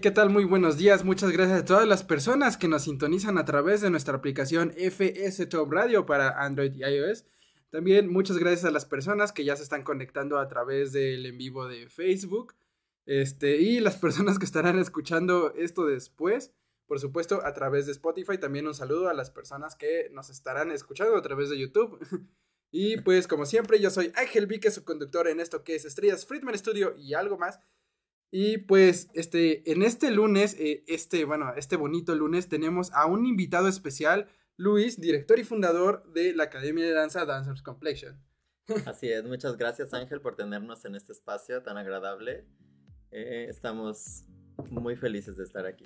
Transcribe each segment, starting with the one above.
¿Qué tal? Muy buenos días. Muchas gracias a todas las personas que nos sintonizan a través de nuestra aplicación FS Top Radio para Android y iOS. También muchas gracias a las personas que ya se están conectando a través del en vivo de Facebook. Este, y las personas que estarán escuchando esto después, por supuesto, a través de Spotify. También un saludo a las personas que nos estarán escuchando a través de YouTube. Y pues, como siempre, yo soy Ángel Vique, su conductor en esto que es Estrellas Friedman Studio y algo más. Y pues, este, en este lunes, eh, este, bueno, este bonito lunes, tenemos a un invitado especial, Luis, director y fundador de la Academia de Danza Dancers Complexion. Así es, muchas gracias Ángel por tenernos en este espacio tan agradable. Eh, estamos muy felices de estar aquí.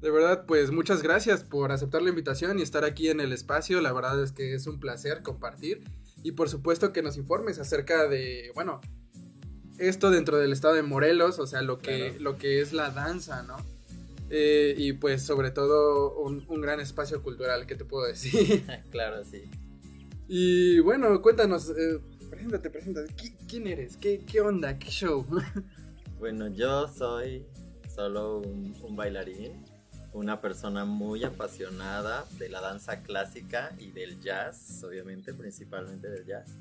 De verdad, pues muchas gracias por aceptar la invitación y estar aquí en el espacio. La verdad es que es un placer compartir. Y por supuesto que nos informes acerca de, bueno, esto dentro del estado de Morelos, o sea, lo que, Claro. lo que es la danza, ¿no? Eh, y pues sobre todo un, un gran espacio cultural, ¿qué te puedo decir? claro, sí. y bueno, cuéntanos, eh, preséntate, preséntate, ¿Qui- ¿quién eres? ¿Qué, ¿Qué onda? ¿Qué show? Bueno, yo soy solo un, un bailarín, una persona muy apasionada de la danza clásica y del jazz, obviamente, principalmente del jazz.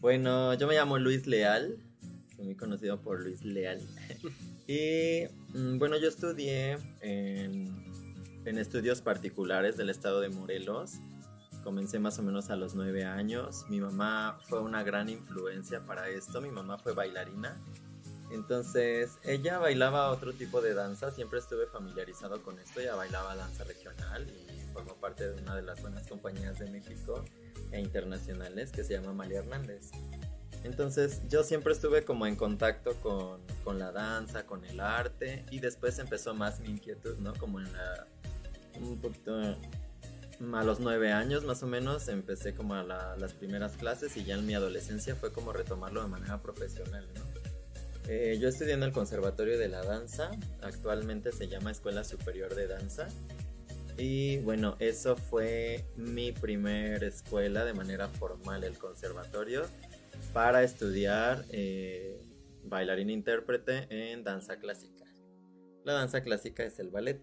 Bueno, yo me llamo Luis Leal, muy conocido por Luis Leal. y mm, bueno, yo estudié en, en estudios particulares del estado de Morelos. Comencé más o menos a los nueve años. Mi mamá fue una gran influencia para esto. Mi mamá fue bailarina. Entonces, ella bailaba otro tipo de danza, siempre estuve familiarizado con esto, ella bailaba danza regional y formó parte de una de las buenas compañías de México e internacionales que se llama María Hernández. Entonces, yo siempre estuve como en contacto con, con la danza, con el arte y después empezó más mi inquietud, ¿no? Como en la... un poquito... A los nueve años más o menos empecé como a la- las primeras clases y ya en mi adolescencia fue como retomarlo de manera profesional, ¿no? Eh, yo estudié en el Conservatorio de la Danza, actualmente se llama Escuela Superior de Danza. Y bueno, eso fue mi primer escuela de manera formal, el conservatorio, para estudiar eh, bailarín intérprete en danza clásica. La danza clásica es el ballet.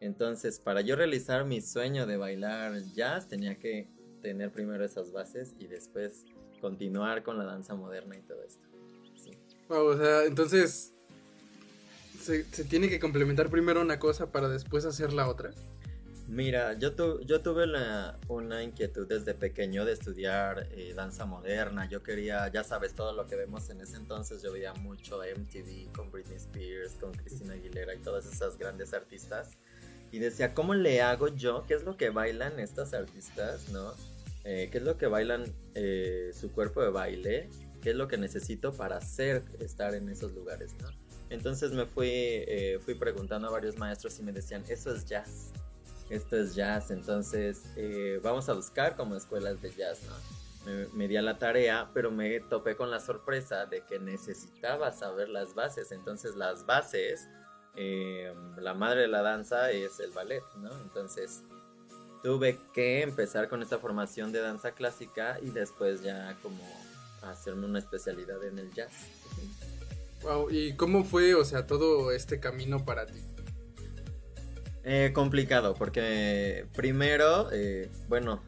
Entonces, para yo realizar mi sueño de bailar jazz, tenía que tener primero esas bases y después continuar con la danza moderna y todo esto. Wow, o sea, entonces se tiene que complementar primero una cosa para después hacer la otra. Mira, yo, tu- yo tuve la- una inquietud desde pequeño de estudiar eh, danza moderna. Yo quería, ya sabes, todo lo que vemos en ese entonces. Yo veía mucho MTV con Britney Spears, con Christina Aguilera y todas esas grandes artistas. Y decía, ¿cómo le hago yo? ¿Qué es lo que bailan estas artistas? ¿No? Eh, ¿Qué es lo que bailan eh, su cuerpo de baile? ¿Qué es lo que necesito para hacer estar en esos lugares? Entonces me fui, eh, fui preguntando a varios maestros y me decían, eso es jazz esto es jazz, entonces eh, vamos a buscar como escuelas de jazz, ¿no? Me, di a la tarea, pero me topé con la sorpresa de que necesitaba saber las bases, entonces las bases, eh, la madre de la danza es el ballet, ¿no? Entonces tuve que empezar con esta formación de danza clásica y después ya como hacerme una especialidad en el jazz. Wow, ¿y cómo fue, o sea, todo este camino para ti? Eh, complicado, porque primero, eh, bueno,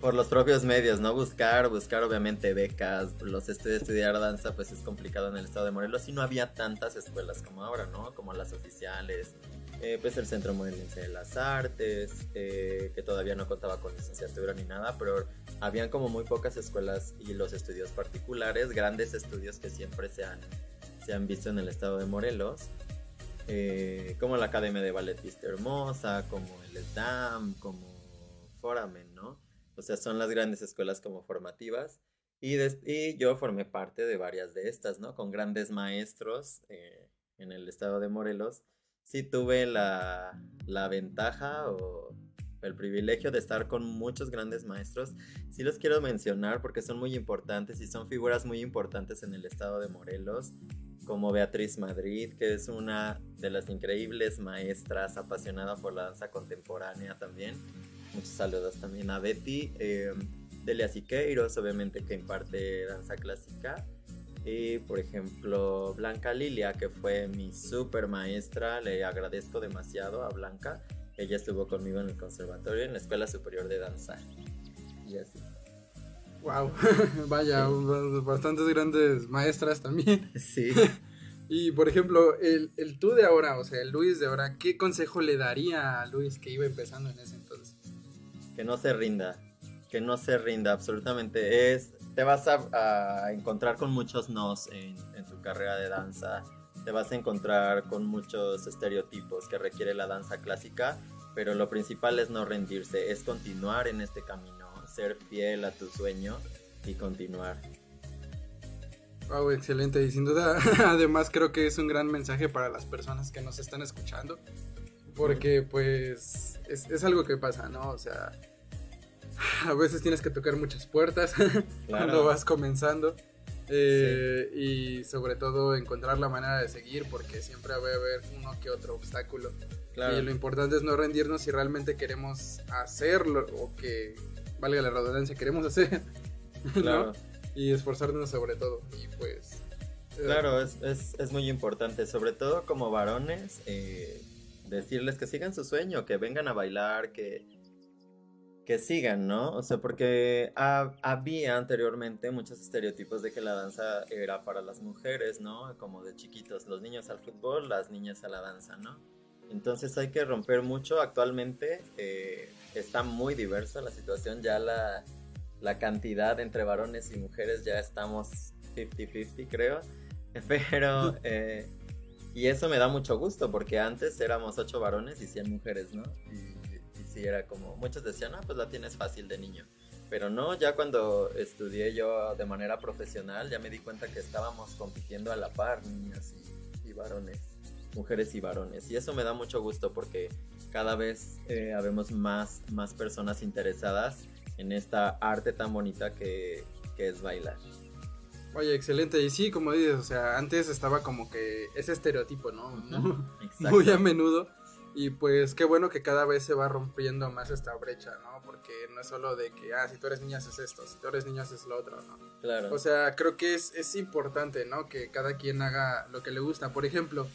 por los propios medios, ¿no? Buscar, buscar obviamente becas, los estudios, estudiar danza, pues es complicado en el estado de Morelos y no había tantas escuelas como ahora, ¿no? Como las oficiales, eh, pues el Centro Morelense de las Artes, eh, que todavía no contaba con licenciatura ni nada, pero habían como muy pocas escuelas y los estudios particulares, grandes estudios que siempre se han, se han visto en el estado de Morelos eh, como la Academia de Ballet Vista Hermosa, como el SDAM, como Foramen, ¿no? O sea, son las grandes escuelas como formativas. Y, y yo formé parte de varias de estas, ¿no? Con grandes maestros eh, en el estado de Morelos. Sí tuve la, la ventaja o el privilegio de estar con muchos grandes maestros. Sí los quiero mencionar porque son muy importantes y son figuras muy importantes en el estado de Morelos, como Beatriz Madrid, que es una de las increíbles maestras apasionada por la danza contemporánea también. Muchos saludos también a Betty. eh, Delia Siqueiros, obviamente que imparte danza clásica. Y por ejemplo, Blanca Lilia, que fue mi super maestra, le agradezco demasiado a Blanca. Ella estuvo conmigo en el conservatorio, en la Escuela Superior de Danza. Y así. Wow, vaya, Sí. bastantes grandes maestras también. Sí. Y por ejemplo, el, el tú de ahora, o sea, el Luis de ahora, ¿qué consejo le daría a Luis que iba empezando en ese entonces? que no se rinda, que no se rinda absolutamente. Es, te vas a, a encontrar con muchos nos en, en tu carrera de danza, te vas a encontrar con muchos estereotipos que requiere la danza clásica, pero lo principal es no rendirse, es continuar en este camino, ser fiel a tu sueño y continuar. Wow, excelente. Y sin duda, además creo que es un gran mensaje para las personas que nos están escuchando. Porque pues es, es algo que pasa, ¿no? O sea, a veces tienes que tocar muchas puertas cuando vas comenzando. Eh, Y sobre todo encontrar la manera de seguir porque siempre va a haber uno que otro obstáculo. Claro. Y lo importante es no rendirnos si realmente queremos hacerlo o que, valga la redundancia, queremos hacer. ¿no? Claro. Y esforzarnos sobre todo. Y pues... eh, Claro, es, es, es muy importante, sobre todo como varones, eh, decirles que sigan su sueño, que vengan a bailar, que, que sigan, ¿no? O sea, porque ha- había anteriormente muchos estereotipos de que la danza era para las mujeres, ¿no? Como de chiquitos, los niños al fútbol, las niñas a la danza, ¿no? Entonces hay que romper mucho. Actualmente eh, está muy diversa la situación, ya la, la cantidad entre varones y mujeres ya estamos 50-50 creo. Pero, eh, y eso me da mucho gusto porque antes éramos 8 varones y 100 mujeres, ¿no? Y, y sí era como, muchos decían, ah, pues la tienes fácil de niño. Pero no, ya cuando estudié yo de manera profesional, ya me di cuenta que estábamos compitiendo a la par, niñas y, y varones, mujeres y varones. Y eso me da mucho gusto porque cada vez eh, habemos más, más personas interesadas en esta arte tan bonita que, que es bailar. Oye, excelente. Y sí, como dices, o sea, antes estaba como que ese estereotipo, ¿no? Exacto. Muy a menudo. Y pues qué bueno que cada vez se va rompiendo más esta brecha, ¿no? Porque no es solo de que, ah, si tú eres niña haces esto, si tú eres niño haces lo otro, ¿no? Claro. O sea, creo que es, es importante, ¿no? Que cada quien haga lo que le gusta. Por ejemplo,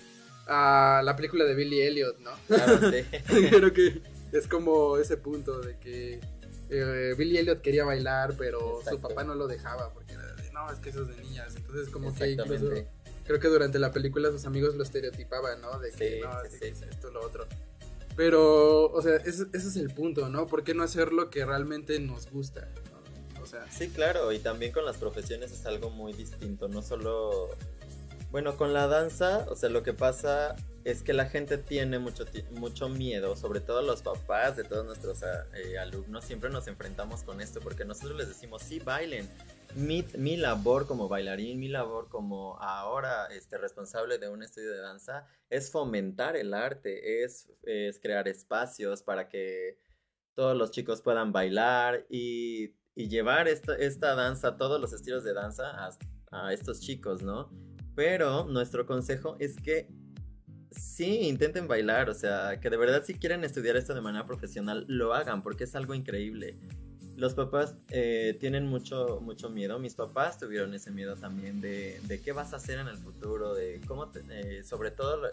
a la película de Billy Elliot, ¿no? Claro, sí. creo que es como ese punto de que eh, Billy Elliot quería bailar, pero su papá no lo dejaba porque era de, no, es que eso es de niñas. Entonces como que incluso creo que durante la película sus amigos lo estereotipaban, ¿no? De que Sí, no, sí, es esto, lo otro. Pero, o sea, ese, ese es el punto, ¿no? ¿Por qué no hacer lo que realmente nos gusta? ¿no? O sea, Sí, claro, y también con las profesiones es algo muy distinto, no solo... Bueno, con la danza, o sea, lo que pasa es que la gente tiene mucho, mucho miedo, sobre todo los papás de todos nuestros ah, eh, alumnos, siempre nos enfrentamos con esto, porque nosotros les decimos, sí, bailen. Mi, mi labor como bailarín, mi labor como ahora este, responsable de un estudio de danza, es fomentar el arte, es, es crear espacios para que todos los chicos puedan bailar y, llevar esta, esta danza, todos los estilos de danza a estos chicos, ¿no? Pero nuestro consejo es que sí, intenten bailar, o sea, que de verdad si quieren estudiar esto de manera profesional, lo hagan, porque es algo increíble. Los papás eh, tienen mucho, mucho miedo, mis papás tuvieron ese miedo también de, de qué vas a hacer en el futuro, de cómo, te- eh, sobre todo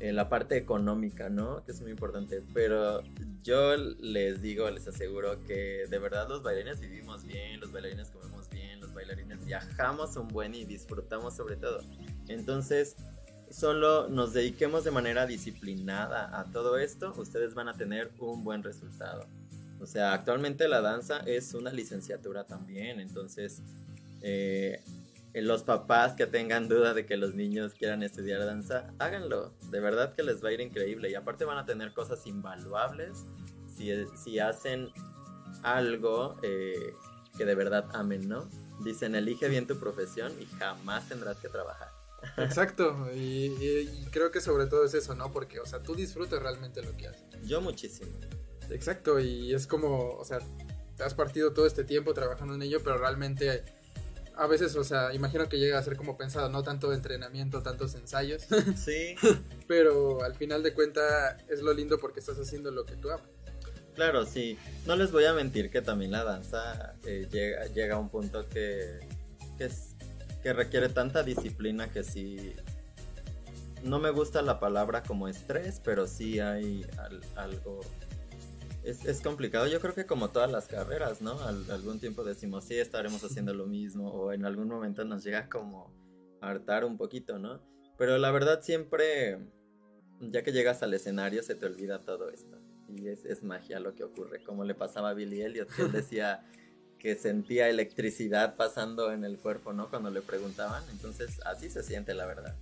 eh, la parte económica, ¿no? Que es muy importante, pero yo les digo, les aseguro que de verdad los bailarines vivimos bien, los bailarines comemos bailarines viajamos un buen y disfrutamos sobre todo. Entonces, solo nos dediquemos de manera disciplinada a todo esto, ustedes van a tener un buen resultado. O sea, actualmente la danza es una licenciatura también, entonces eh, los papás que tengan duda de que los niños quieran estudiar danza, háganlo, de verdad que les va a ir increíble y aparte van a tener cosas invaluables si, si hacen algo eh, que de verdad amen, ¿no? Dicen, elige bien tu profesión y jamás tendrás que trabajar. Exacto, y, y- y creo que sobre todo es eso, ¿no? Porque, o sea, tú disfrutas realmente lo que haces. Yo muchísimo. Exacto, y es como, o sea, te has partido todo este tiempo trabajando en ello, pero realmente a veces, o sea, imagino que llega a ser como pensado, no tanto entrenamiento, tantos ensayos, Sí, pero al final de cuenta es lo lindo porque estás haciendo lo que tú amas. Claro, sí. No les voy a mentir que también la danza eh, llega, a un punto que, es- que requiere tanta disciplina que sí... No me gusta la palabra como estrés, pero sí hay al- algo... Es, es complicado, yo creo que como todas las carreras, ¿no? Al- algún tiempo decimos, sí, estaremos haciendo lo mismo, o en algún momento nos llega como a hartar un poquito, ¿no? Pero la verdad siempre, ya que llegas al escenario, se te olvida todo esto. Y es, es magia lo que ocurre, como le pasaba a Billy Elliot, él decía que sentía electricidad pasando en el cuerpo, ¿no? Cuando le preguntaban. Entonces, así se siente, la verdad.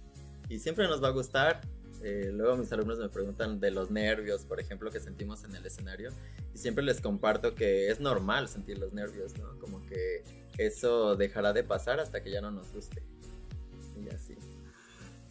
Y siempre nos va a gustar. Eh, luego mis alumnos me preguntan de los nervios, por ejemplo, que sentimos en el escenario. Y siempre les comparto que es normal sentir los nervios, ¿no? Como que eso dejará de pasar hasta que ya no nos guste. Y así.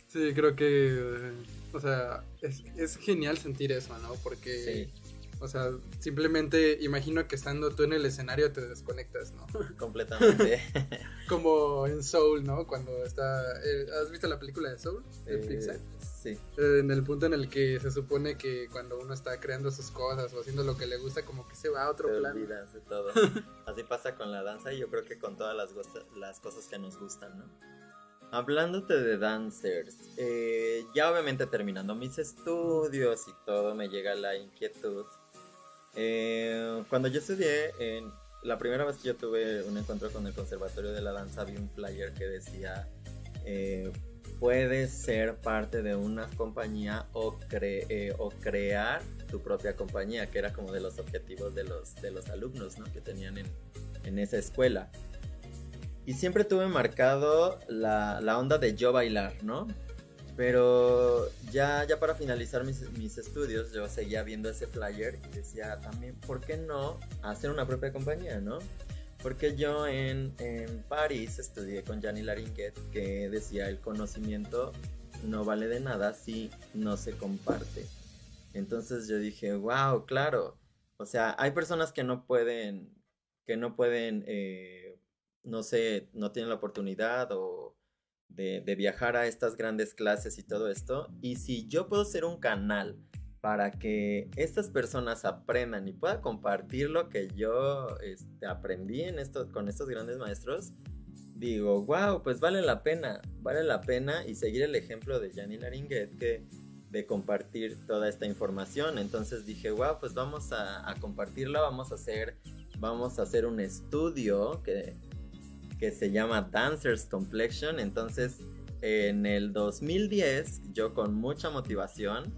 Sí, creo que, eh, o sea, es, es genial sentir eso, ¿no? Porque, Sí, o sea, simplemente imagino que estando tú en el escenario te desconectas, ¿no? completamente. Como en Soul, ¿no? Cuando está... eh, ¿Has visto la película de Soul? De Eh, Pixar. sí, Eh, En el punto en el que se supone que cuando uno está creando sus cosas o haciendo lo que le gusta, como que se va a otro te plano. olvidas de todo. Así pasa con la danza y yo creo que con todas las, las cosas que nos gustan, ¿no? Hablándote de dancers, eh, ya obviamente terminando mis estudios y todo, me llega la inquietud. Eh, cuando yo estudié, la primera vez que yo tuve un encuentro con el Conservatorio de la Danza, vi un flyer que decía, eh, puedes ser parte de una compañía o, cre- eh, o crear tu propia compañía, que era como de los objetivos de los, de los alumnos ¿no? que tenían en, en esa escuela. Y siempre tuve marcado la, la onda de yo bailar, ¿no? Pero ya, ya para finalizar mis, mis estudios, yo seguía viendo ese flyer y decía también, ¿por qué no hacer una propia compañía, no? Porque yo en, en París estudié con Gianni Laringuet que decía el conocimiento no vale de nada si no se comparte. Entonces yo dije, wow, claro. O sea, hay personas que no pueden, que no pueden, eh, no sé, no tienen la oportunidad o de, viajar a estas grandes clases y todo esto. Y si yo puedo ser un canal para que estas personas aprendan y pueda compartir lo que yo este, aprendí en esto, con estos grandes maestros, digo, wow, pues vale la pena, vale la pena y seguir el ejemplo de Gianni Laringuet que de compartir toda esta información. Entonces dije, wow, pues vamos a, a compartirla, vamos a hacer, vamos a hacer un estudio que, que se llama Dancers Complexion. Entonces, en el 2010, yo con mucha motivación,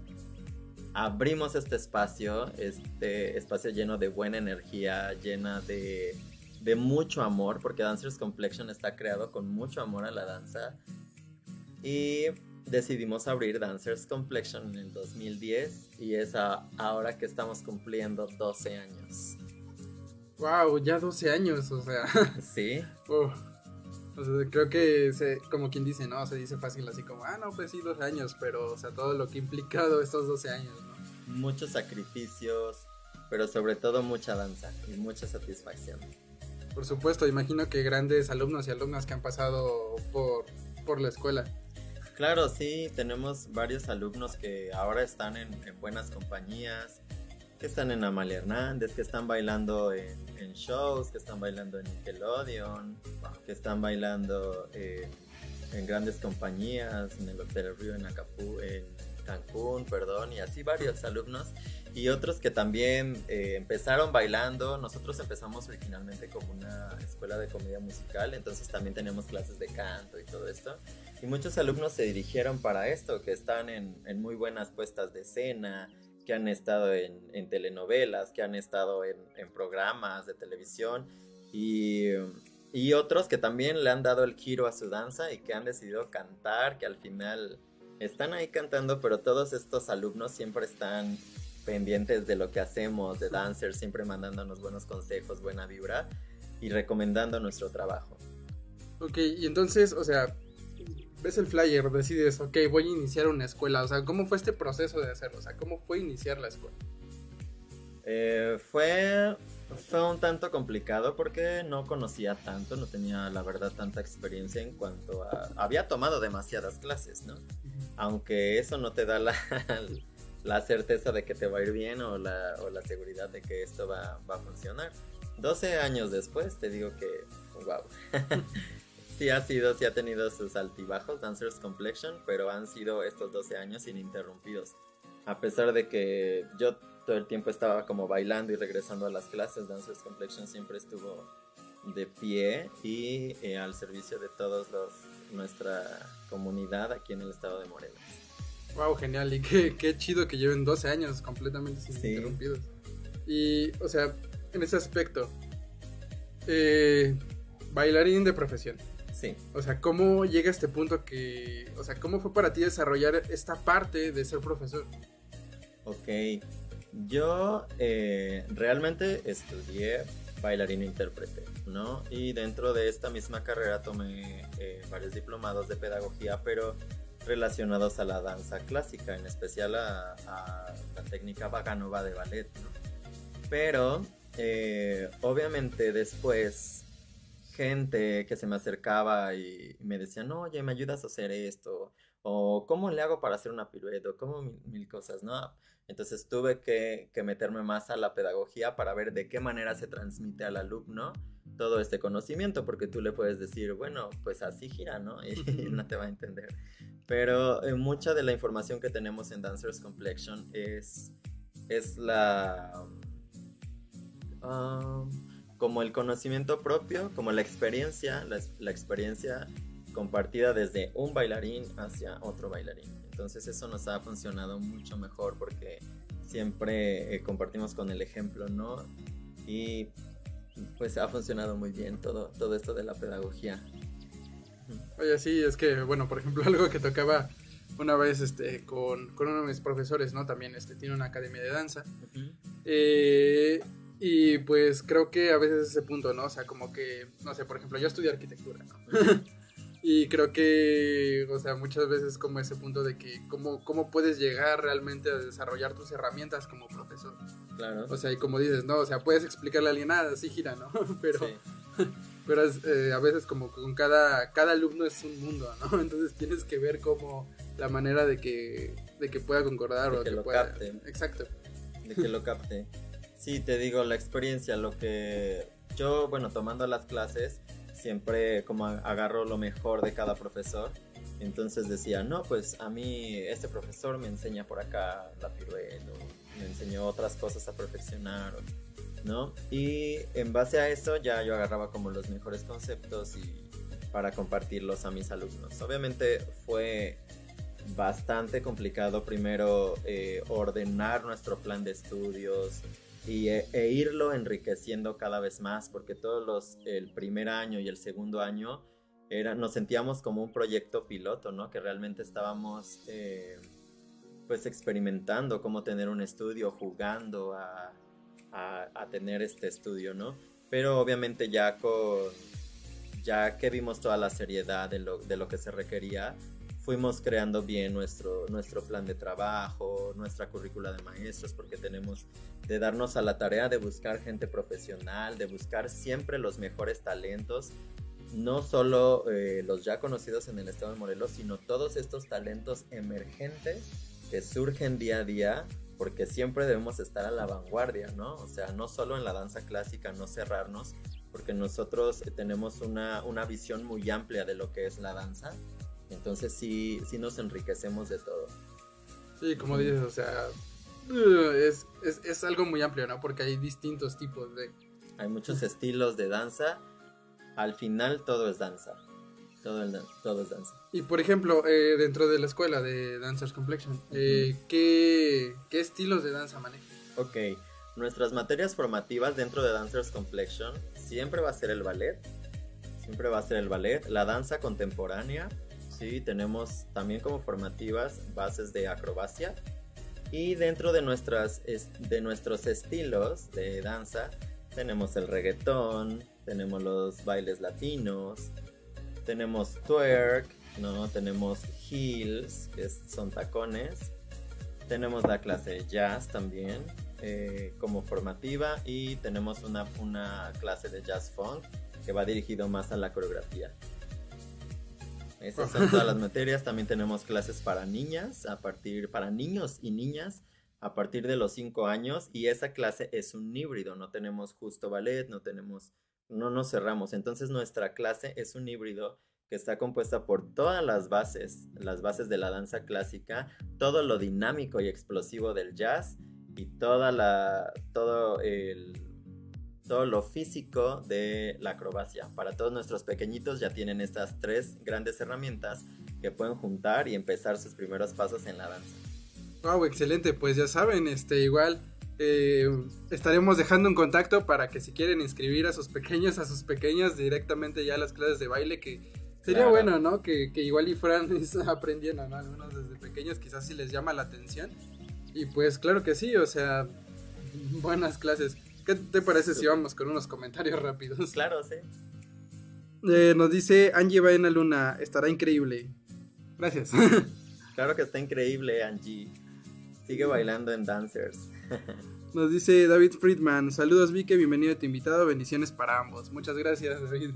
abrimos este espacio, este espacio lleno de buena energía, llena de, mucho amor, porque Dancers Complexion está creado con mucho amor a la danza. Y decidimos abrir Dancers Complexion en el 2010 y es ahora que estamos cumpliendo 12 años. Wow, ya 12 años, o sea, Sí, uf. O sea, creo que se, como quien dice, ¿no? Se dice fácil así como, ah, no, pues sí, 12 años, pero, o sea, todo lo que ha implicado estos 12 años, ¿no? muchos sacrificios, pero sobre todo mucha danza y mucha satisfacción. Por supuesto, imagino que grandes alumnos y alumnas que han pasado por, por la escuela. Claro, sí, tenemos varios alumnos que ahora están en, en buenas compañías, que están en Amalia Hernández, que están bailando en, en shows, que están bailando en Nickelodeon, que están bailando en, en grandes compañías, en el Hotel Río en, Acapú, en Cancún, perdón, y así varios alumnos. Y otros que también eh, empezaron bailando. Nosotros empezamos originalmente como una escuela de comedia musical, entonces también tenemos clases de canto y todo esto. Y muchos alumnos se dirigieron para esto, que están en, en muy buenas puestas de escena, que han estado en, en telenovelas, que han estado en, en programas de televisión y, y otros que también le han dado el giro a su danza y que han decidido cantar, que al final están ahí cantando, pero todos estos alumnos siempre están pendientes de lo que hacemos, de dancers, siempre mandándonos buenos consejos, buena vibra y recomendando nuestro trabajo. Ok, y entonces, o sea, ves el flyer, decides, ok, voy a iniciar una escuela. O sea, ¿cómo fue este proceso de hacerlo? O sea, ¿cómo fue iniciar la escuela? Eh, fue, fue un tanto complicado porque no conocía tanto, no tenía la verdad tanta experiencia en cuanto a... Había tomado demasiadas clases, ¿no? Aunque eso no te da la, la certeza de que te va a ir bien o la, o la seguridad de que esto va, va a funcionar. 12 años después te digo que, wow. sí ha sido, sí ha tenido sus altibajos, Dancers Complexion, pero han sido estos 12 años ininterrumpidos. A pesar de que yo todo el tiempo estaba como bailando y regresando a las clases, Dancers Complexion siempre estuvo de pie y eh, al servicio de todos los nuestra comunidad aquí en el estado de Morelos. Wow, genial. Y qué, qué chido que lleven 12 años completamente sin Sí. interrumpidos. Y, o sea, en ese aspecto, eh, bailarín de profesión. Sí. O sea, ¿cómo llega a este punto que, o sea, cómo fue para ti desarrollar esta parte de ser profesor? Ok, yo eh, realmente estudié bailarín intérprete, ¿no? Y dentro de esta misma carrera tomé eh, varios diplomados de pedagogía, pero relacionados a la danza clásica, en especial a, a la técnica Vaganova de ballet, ¿no? Pero eh, obviamente después gente que se me acercaba y me decía, no, oye, ¿me ayudas a hacer esto? O ¿cómo le hago para hacer una pirueta? O ¿Cómo mil, cosas? ¿no? Entonces tuve que, que meterme más a la pedagogía para ver de qué manera se transmite al alumno todo este conocimiento, porque tú le puedes decir, bueno, pues así gira, ¿no? Y no te va a entender. Pero eh, mucha de la información que tenemos en Dancers Complexion es, es la... um, como el conocimiento propio, como la experiencia, la, la experiencia compartida desde un bailarín hacia otro bailarín. Entonces eso nos ha funcionado mucho mejor porque siempre eh, compartimos con el ejemplo, ¿no? Y pues ha funcionado muy bien todo, todo esto de la pedagogía. Oye, sí, es que, bueno, por ejemplo, algo que tocaba una vez este, con, con uno de mis profesores, ¿no? También este, tiene una academia de danza. Eh, y pues creo que a veces ese punto, ¿no? O sea, como que, no sé, por ejemplo, yo estudié arquitectura, ¿no? y creo que, o sea, muchas veces como ese punto de que cómo, cómo puedes llegar realmente a desarrollar tus herramientas como profesor. Claro. O sea, y como dices, ¿no? O sea, puedes explicarle a alguien nada, así gira, ¿no? Pero, Sí. pero es, eh, a veces como con cada, cada alumno es un mundo, ¿no? Entonces tienes que ver como la manera de que, de que pueda concordar De o que que lo pueda... capte. Exacto. de que lo capte. Sí, te digo, la experiencia, lo que yo, bueno, tomando las clases, siempre como agarro lo mejor de cada profesor. Entonces decía, no, pues a mí este profesor me enseña por acá la pirueta, me enseñó otras cosas a perfeccionar, ¿no? Y en base a eso ya yo agarraba como los mejores conceptos y para compartirlos a mis alumnos. Obviamente fue bastante complicado primero eh, ordenar nuestro plan de estudios y, e, e irlo enriqueciendo cada vez más porque todos los el primer año y el segundo año era, nos sentíamos como un proyecto piloto, ¿no? Que realmente estábamos eh, pues experimentando cómo tener un estudio, jugando a, a, a tener este estudio, ¿no? Pero obviamente ya con ya que vimos toda la seriedad de lo, de lo que se requería, fuimos creando bien nuestro, nuestro plan de trabajo, nuestra currícula de maestros, porque tenemos de darnos a la tarea de buscar gente profesional, de buscar siempre los mejores talentos, no solo eh, los ya conocidos en el estado de Morelos, sino todos estos talentos emergentes que surgen día a día, porque siempre debemos estar a la vanguardia, ¿no? O sea, no solo en la danza clásica, no cerrarnos, porque nosotros tenemos una, una visión muy amplia de lo que es la danza, entonces sí, sí nos enriquecemos de todo. Sí, como dices, o sea, uh, es, es, es algo muy amplio, ¿no? Porque hay distintos tipos de... Hay muchos estilos de danza, al final todo es danza, todo, el todo es danza. Y por ejemplo, eh, dentro de la escuela de Dancers Complexion, eh, ¿qué, ¿qué estilos de danza manejan? Ok, nuestras materias formativas dentro de Dancers Complexion siempre va a ser el ballet, siempre va a ser el ballet, la danza contemporánea, sí, tenemos también como formativas bases de acrobacia, Y dentro de, nuestras, es- de nuestros estilos de danza tenemos el reggaetón, tenemos los bailes latinos, tenemos twerk, ¿no? tenemos heels, que son tacones, tenemos la clase jazz también eh, como formativa y tenemos una, una clase de jazz funk que va dirigido más a la coreografía. Esas son todas las materias. También tenemos clases para niñas, a partir, para niños y niñas, a partir de los 5 años. Y esa clase es un híbrido. No tenemos justo ballet, no tenemos, no nos cerramos. Entonces nuestra clase es un híbrido que está compuesta por todas las bases, las bases de la danza clásica, todo lo dinámico y explosivo del jazz y toda la, todo el, todo lo físico de la acrobacia. Para todos nuestros pequeñitos ya tienen estas tres grandes herramientas que pueden juntar y empezar sus primeros pasos en la danza. Wow, excelente, pues ya saben, este igual eh, estaremos dejando un contacto para que si quieren inscribir a sus pequeños, a sus pequeñas directamente ya a las clases de baile, que sería Claro. bueno, ¿no? Que, que igual y fueran aprendiendo, ¿no? Algunos desde pequeños quizás si les llama la atención. Y pues claro que sí, o sea, buenas clases. ¿Qué te parece si vamos con unos comentarios rápidos? Claro, sí. Eh, nos dice Angie Baena Luna, estará increíble. Gracias. Claro que está increíble, Angie. Sigue bailando en Dancers. Nos dice David Friedman, saludos Vicky, bienvenido a tu invitado, bendiciones para ambos. Muchas gracias David.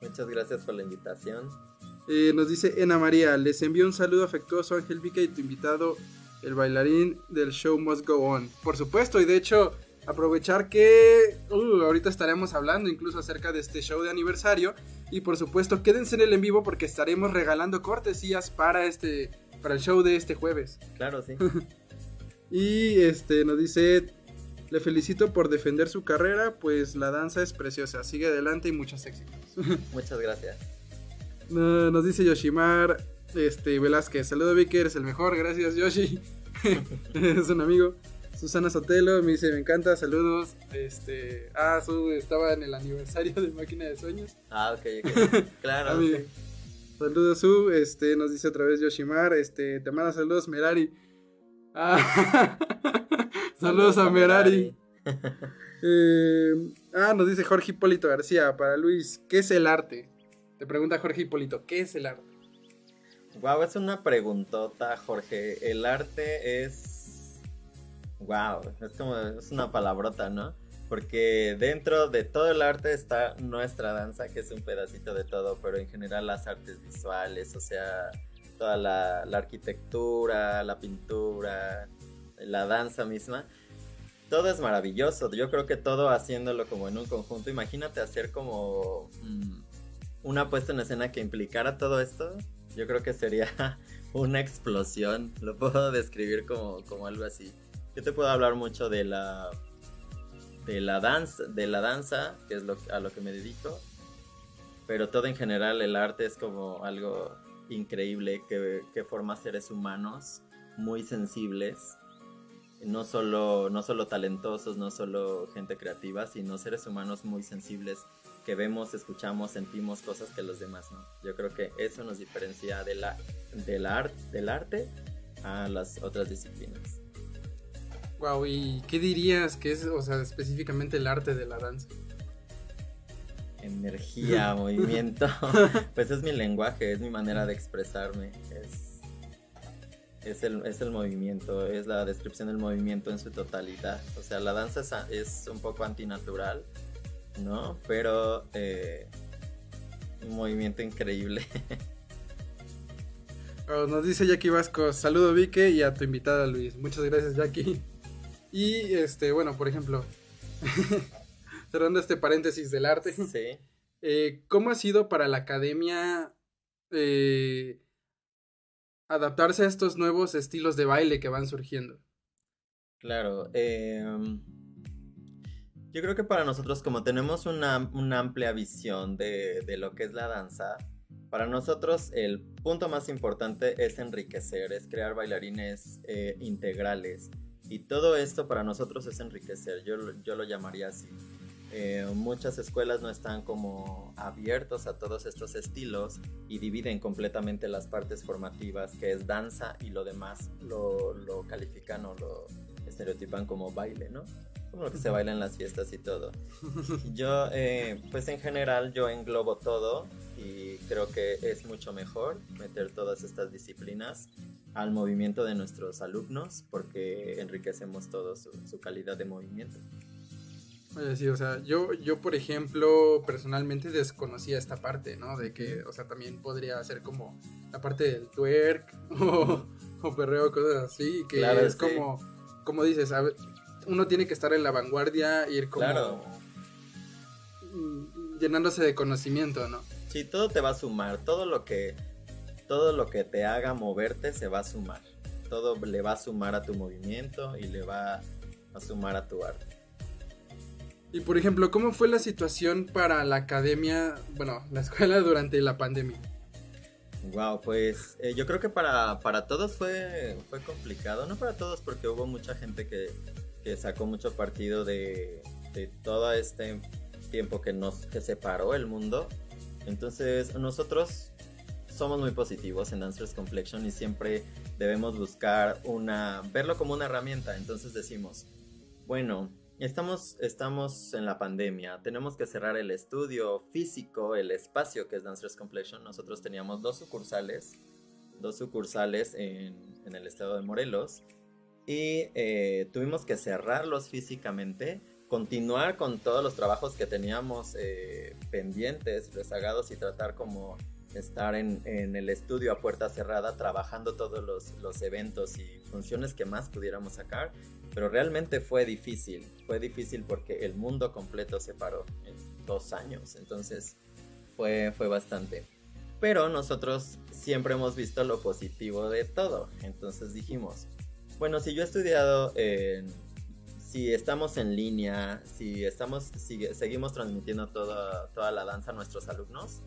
Muchas gracias por la invitación. Eh, nos dice Ena María, les envío un saludo afectuoso a Ángel Vicky y tu invitado, el bailarín del show Must Go On. Por supuesto, y de hecho, aprovechar que uh, ahorita estaremos hablando incluso acerca de este show de aniversario. Y por supuesto, quédense en el en vivo porque estaremos regalando cortesías para este para el show de este jueves. Claro, sí. Y este nos dice, le felicito por defender su carrera, pues la danza es preciosa. Sigue adelante y muchos éxitos. Muchas gracias. No, nos dice Yoshimar este, Velázquez. Saludo Vicky, eres el mejor. Gracias Yoshi. es un amigo. Susana Sotelo me dice, me encanta, saludos. Este, ah, su estaba en el aniversario de Máquina de Sueños. Ah, ok, ok. Claro. Saludos Su, este, nos dice otra vez Yoshimar, este, te manda saludos Merari. Ah, saludos a Merari. Eh, ah, nos dice Jorge Hipólito García para Luis, ¿qué es el arte? Te pregunta Jorge Hipólito, ¿qué es el arte? Wow, es una preguntota, Jorge. El arte es. Wow, es como. Es una palabrota, ¿no? Porque dentro de todo el arte está nuestra danza, que es un pedacito de todo, pero en general las artes visuales, o sea, toda la, arquitectura, la pintura, la danza misma. Todo es maravilloso. Yo creo que todo haciéndolo como en un conjunto. Imagínate hacer como mm, una puesta en escena que implicara todo esto. Yo creo que sería una explosión. Lo puedo describir como, como algo así. Yo te puedo hablar mucho de la de la danza, de la danza, que es lo, a lo que me dedico. Pero todo en general, el arte es como algo increíble que, forma seres humanos muy sensibles. No solo, no solo talentosos, no solo gente creativa, sino seres humanos muy sensibles que vemos, escuchamos, sentimos cosas que los demás no. Yo creo que eso nos diferencia de la, de la del arte a las otras disciplinas. Wow, ¿y qué dirías que es, o sea, específicamente el arte de la danza? Energía, movimiento, pues es mi lenguaje, es mi manera de expresarme, es, es, el, es el movimiento, es la descripción del movimiento en su totalidad. O sea, la danza es, un poco antinatural, ¿no? Pero eh, un movimiento increíble. Oh, nos dice Jackie Vasco, saludo Vique y a tu invitada Luis. Muchas gracias Jackie. Y este, bueno, por ejemplo, cerrando este paréntesis del arte, sí. eh, ¿cómo ha sido para la academia eh, adaptarse a estos nuevos estilos de baile que van surgiendo? Claro. em, yo creo que para nosotros, como tenemos una, una amplia visión de, de lo que es la danza, para nosotros el punto más importante es enriquecer, es crear bailarines eh, integrales. Y todo esto para nosotros es enriquecer, yo, yo lo llamaría así. eh, muchas escuelas no están como abiertos a todos estos estilos y dividen completamente las partes formativas, que es danza, y lo demás lo, lo califican o lo estereotipan como baile, ¿no? Como lo que se baila en las fiestas y todo. Yo, eh, pues en general, yo englobo todo y creo que es mucho mejor meter todas estas disciplinas al movimiento de nuestros alumnos porque enriquecemos todo su, su calidad de movimiento. Oye, sí, o sea, yo, yo por ejemplo, personalmente desconocía esta parte, ¿no? De que, o sea, también podría ser como la parte del twerk o, o perreo, cosas así, que Claro, es sí. como, como dices, a uno tiene que estar en la vanguardia, ir como Claro. mm, llenándose de conocimiento, ¿no? Sí, todo te va a sumar, todo lo que todo lo que te haga moverte se va a sumar. Todo le va a sumar a tu movimiento y le va a sumar a tu arte. Y por ejemplo, ¿cómo fue la situación para la academia, bueno, la escuela durante la pandemia? Wow, pues eh, yo creo que para, para todos fue, fue complicado, no para todos porque hubo mucha gente que, que sacó mucho partido de, de todo este tiempo que nos que separó el mundo. Entonces nosotros somos muy positivos en Dancers Complexion y siempre debemos buscar una, verlo como una herramienta. Entonces decimos, bueno, estamos, estamos en la pandemia, tenemos que cerrar el estudio físico, el espacio que es Dancers Complexion. Nosotros teníamos dos sucursales, dos sucursales en, en el estado de Morelos y eh, tuvimos que cerrarlos físicamente, continuar con todos los trabajos que teníamos eh, pendientes, rezagados y tratar como estar en, en el estudio a puerta cerrada trabajando todos los, los eventos y funciones que más pudiéramos sacar, pero realmente fue difícil, fue difícil porque el mundo completo se paró en dos años, entonces fue, fue bastante. Pero nosotros siempre hemos visto lo positivo de todo, entonces dijimos, bueno, si yo he estudiado si estamos en línea, si estamos, si seguimos transmitiendo toda, toda la danza a nuestros alumnos,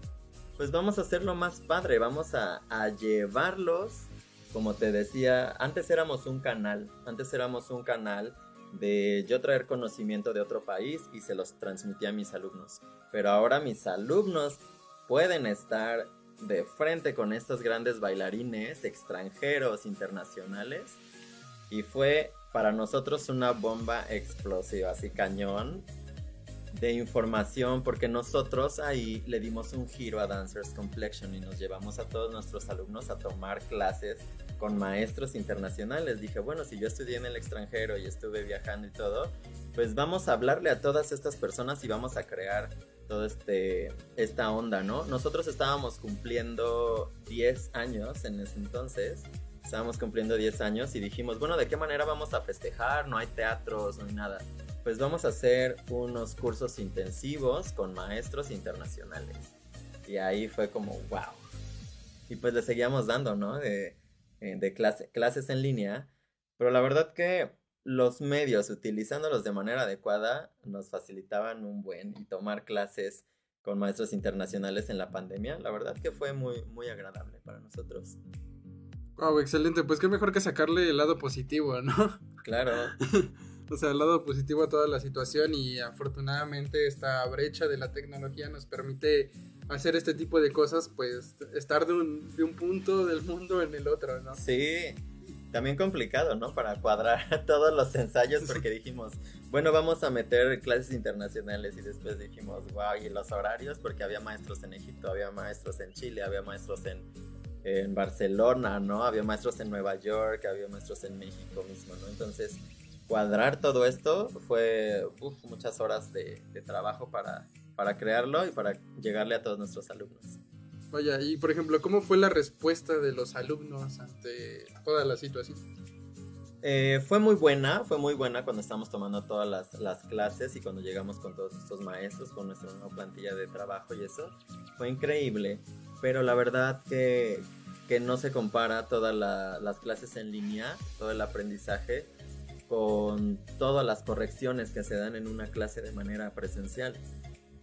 pues vamos a hacerlo más padre, vamos a, a llevarlos, como te decía, antes éramos un canal, antes éramos un canal de yo traer conocimiento de otro país y se los transmitía a mis alumnos, pero ahora mis alumnos pueden estar de frente con estos grandes bailarines extranjeros, internacionales, y fue para nosotros una bomba explosiva, así cañón de información, porque nosotros ahí le dimos un giro a Dancers Complexion y nos llevamos a todos nuestros alumnos a tomar clases con maestros internacionales. Dije, bueno, si yo estudié en el extranjero y estuve viajando y todo, pues vamos a hablarle a todas estas personas y vamos a crear todo este esta onda, ¿no? Nosotros estábamos cumpliendo 10 años en ese entonces estábamos cumpliendo 10 años y dijimos, bueno, ¿de qué manera vamos a festejar? No hay teatros, no hay nada. Pues vamos a hacer unos cursos intensivos con maestros internacionales. Y ahí fue como, wow. Y pues le seguíamos dando, ¿no? De, eh, de clase, clases en línea. Pero la verdad que los medios, utilizándolos de manera adecuada, nos facilitaban un buen y tomar clases con maestros internacionales en la pandemia, la verdad que fue muy, muy agradable para nosotros. Wow, excelente. Pues qué mejor que sacarle el lado positivo, ¿no? Claro, O sea, el lado positivo a toda la situación y afortunadamente esta brecha de la tecnología nos permite hacer este tipo de cosas, pues estar de un, de un punto del mundo en el otro, ¿no? Sí, también complicado, ¿no? Para cuadrar todos los ensayos porque dijimos, bueno, vamos a meter clases internacionales y después dijimos, wow, y los horarios porque había maestros en Egipto, había maestros en Chile, había maestros en, en Barcelona, ¿no? Había maestros en Nueva York, había maestros en México mismo, ¿no? Entonces, cuadrar todo esto fue uf, muchas horas de, de trabajo para, para crearlo y para llegarle a todos nuestros alumnos. Vaya, y por ejemplo, ¿cómo fue la respuesta de los alumnos ante toda la situación? Eh, fue muy buena, fue muy buena cuando estábamos tomando todas las, las clases y cuando llegamos con todos estos maestros, con nuestra nueva plantilla de trabajo y eso. Fue increíble, pero la verdad que, que no se compara todas la- las clases en línea, todo el aprendizaje, con todas las correcciones que se dan en una clase de manera presencial.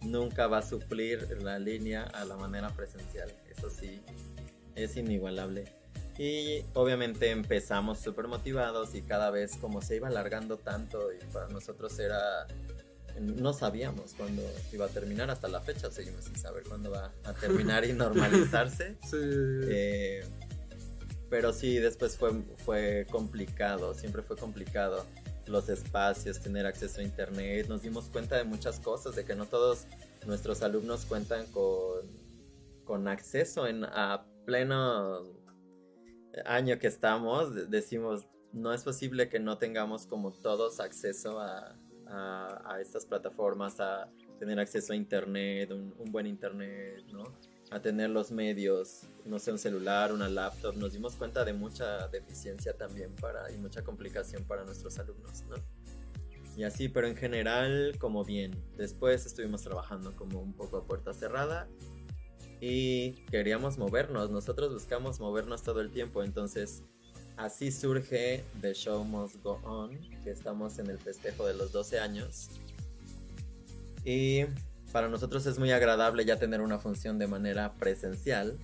Nunca va a suplir la línea a la manera presencial, eso sí, es inigualable. Y obviamente empezamos súper motivados y cada vez como se iba alargando tanto y para nosotros era, no sabíamos cuándo iba a terminar, hasta la fecha seguimos sin saber cuándo va a terminar y normalizarse. Sí. Eh, pero sí, después fue, fue complicado, siempre fue complicado los espacios, tener acceso a internet. Nos dimos cuenta de muchas cosas, de que no todos nuestros alumnos cuentan con, con acceso en, a pleno año que estamos. de- Decimos, no es posible que no tengamos como todos acceso a, a- a estas plataformas, a tener acceso a internet, un, un buen internet, ¿no? a tener los medios, no sé, un celular, una laptop, nos dimos cuenta de mucha deficiencia también para, y mucha complicación para nuestros alumnos, ¿no? Y así, pero en general, como bien. Después estuvimos trabajando como un poco a puerta cerrada y queríamos movernos, nosotros buscamos movernos todo el tiempo, entonces así surge The Show Must Go On, que estamos en el festejo de los 12 años. Y para nosotros es muy agradable ya tener una función de manera presencial.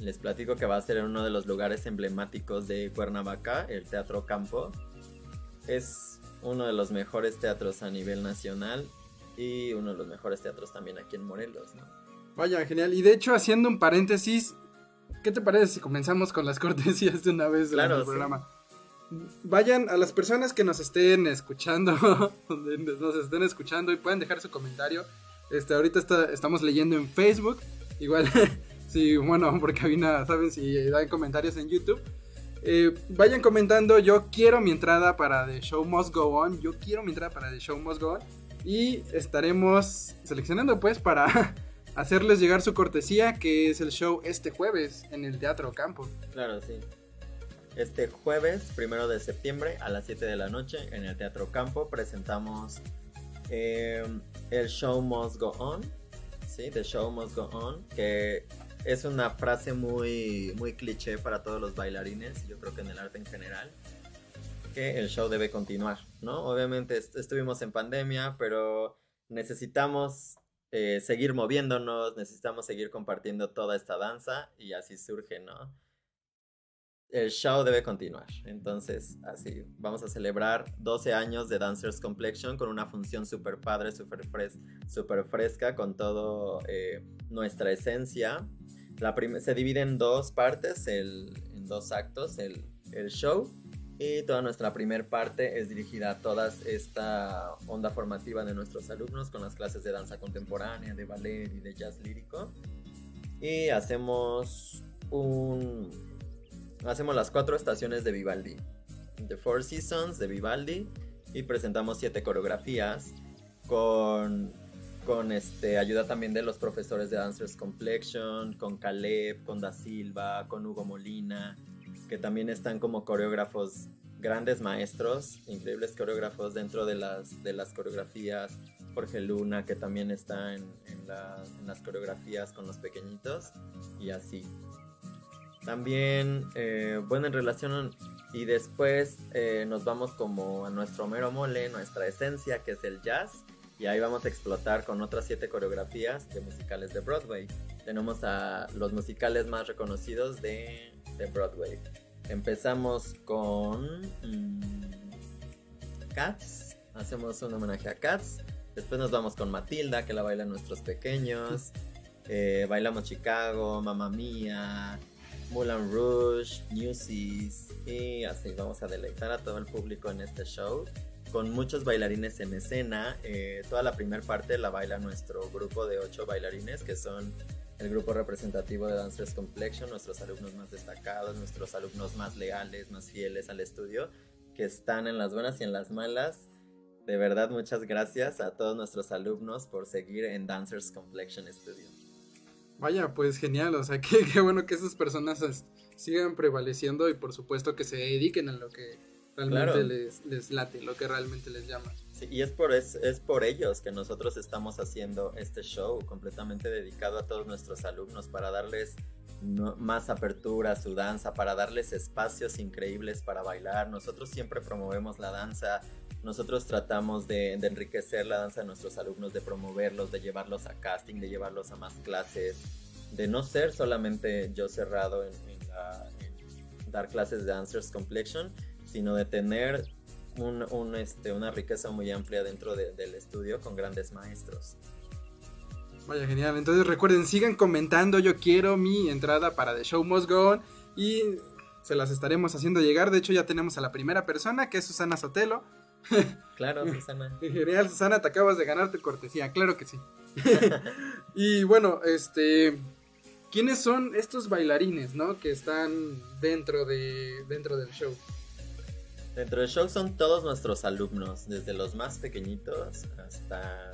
Les platico que va a ser en uno de los lugares emblemáticos de Cuernavaca, el Teatro Campo. Es uno de los mejores teatros a nivel nacional y uno de los mejores teatros también aquí en Morelos, ¿no? Vaya, genial. Y de hecho, haciendo un paréntesis, ¿qué te parece si comenzamos con las cortesías de una vez Claro, el sí. programa? Vayan a las personas que nos estén escuchando, nos estén escuchando y pueden dejar su comentario. Este, ahorita está- estamos leyendo en Facebook. Igual, si, bueno, por cabina, saben si dan comentarios en YouTube. Eh, vayan comentando, yo quiero mi entrada para The Show Must Go On. Yo quiero mi entrada para The Show Must Go On. Y estaremos seleccionando pues para hacerles llegar su cortesía, que es el show este jueves en el Teatro Campo. Claro, sí. Este jueves, primero de septiembre, a las 7 de la noche, en el Teatro Campo, presentamos eh, el Show Must Go On. Sí, The Show Must Go On, que es una frase muy, muy cliché para todos los bailarines, yo creo que en el arte en general, que el show debe continuar, ¿no? Obviamente est- estuvimos en pandemia, pero necesitamos eh, seguir moviéndonos, necesitamos seguir compartiendo toda esta danza y así surge, ¿no? El show debe continuar. Entonces, así, vamos a celebrar 12 años de Dancers Complexion con una función súper padre, súper fres súper fresca, con todo eh, nuestra esencia. La se divide en dos partes, en dos actos, el, el show. Y toda nuestra primer parte es dirigida a toda esta onda formativa de nuestros alumnos con las clases de danza contemporánea, de ballet y de jazz lírico. Y hacemos un... Hacemos las cuatro estaciones de Vivaldi. The Four Seasons de Vivaldi. Y presentamos siete coreografías con, con este, ayuda también de los profesores de Dancers Complexion, con Caleb, con Da Silva, con Hugo Molina, que también están como coreógrafos, grandes maestros, increíbles coreógrafos dentro de las, de las coreografías. Jorge Luna, que también está en, en la- en las coreografías con los pequeñitos, y así. También, eh, bueno, en relación y después eh, nos vamos como a nuestro mero mole, nuestra esencia, que es el jazz. Y ahí vamos a explotar con otras siete coreografías de musicales de Broadway. Tenemos a los musicales más reconocidos de, de Broadway. Empezamos con mm, Cats. Hacemos un homenaje a Cats. Después nos vamos con Matilda, que la bailan nuestros pequeños. Eh, bailamos Chicago, Mamma Mía, Moulin Rouge, Newsies. Y así vamos a deleitar a todo el público en este show con muchos bailarines en escena. Eh, toda la primera parte la baila nuestro grupo de ocho bailarines, que son el grupo representativo de Dancers Complexion, nuestros alumnos más destacados, nuestros alumnos más leales, más fieles al estudio, que están en las buenas y en las malas. De verdad, muchas gracias a todos nuestros alumnos por seguir en Dancers Complexion Studio. Vaya, pues genial, o sea, qué, bueno que esas personas sigan prevaleciendo y por supuesto que se dediquen a lo que realmente Claro. les, les late, lo que realmente les llama. Sí, y es por, es, es por ellos que nosotros estamos haciendo este show completamente dedicado a todos nuestros alumnos para darles no- más apertura a su danza, para darles espacios increíbles para bailar. Nosotros siempre promovemos la danza, nosotros tratamos de, de enriquecer la danza de nuestros alumnos, de promoverlos, de llevarlos a casting, de llevarlos a más clases, de no ser solamente yo cerrado en, en la- en dar clases de Dancers Complexion, sino de tener un, un, este, una riqueza muy amplia dentro de- del estudio con grandes maestros. Vaya, genial. Entonces recuerden, sigan comentando. Yo quiero mi entrada para The Show Must Go On. Y se las estaremos haciendo llegar. De hecho, ya tenemos a la primera persona, que es Susana Sotelo. Claro, Susana. Genial, Susana, te acabas de ganar tu cortesía. Claro que sí. y bueno, este. ¿Quiénes son estos bailarines, no? Que están dentro de dentro del show. Dentro del show son todos nuestros alumnos, desde los más pequeñitos hasta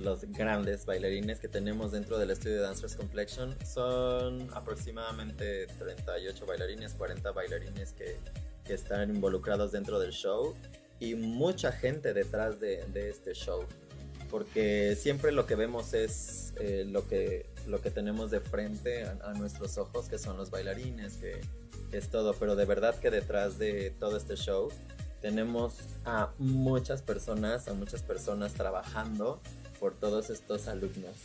los grandes bailarines que tenemos dentro del estudio de Dancers Complexion. Son aproximadamente 38 bailarines, 40 bailarines que, que están involucrados dentro del show y mucha gente detrás de, de este show. Porque siempre lo que vemos es eh, lo, que, lo que tenemos de frente a, a nuestros ojos, que son los bailarines, que, es todo, pero de verdad que detrás de todo este show tenemos a muchas personas, a muchas personas trabajando por todos estos alumnos,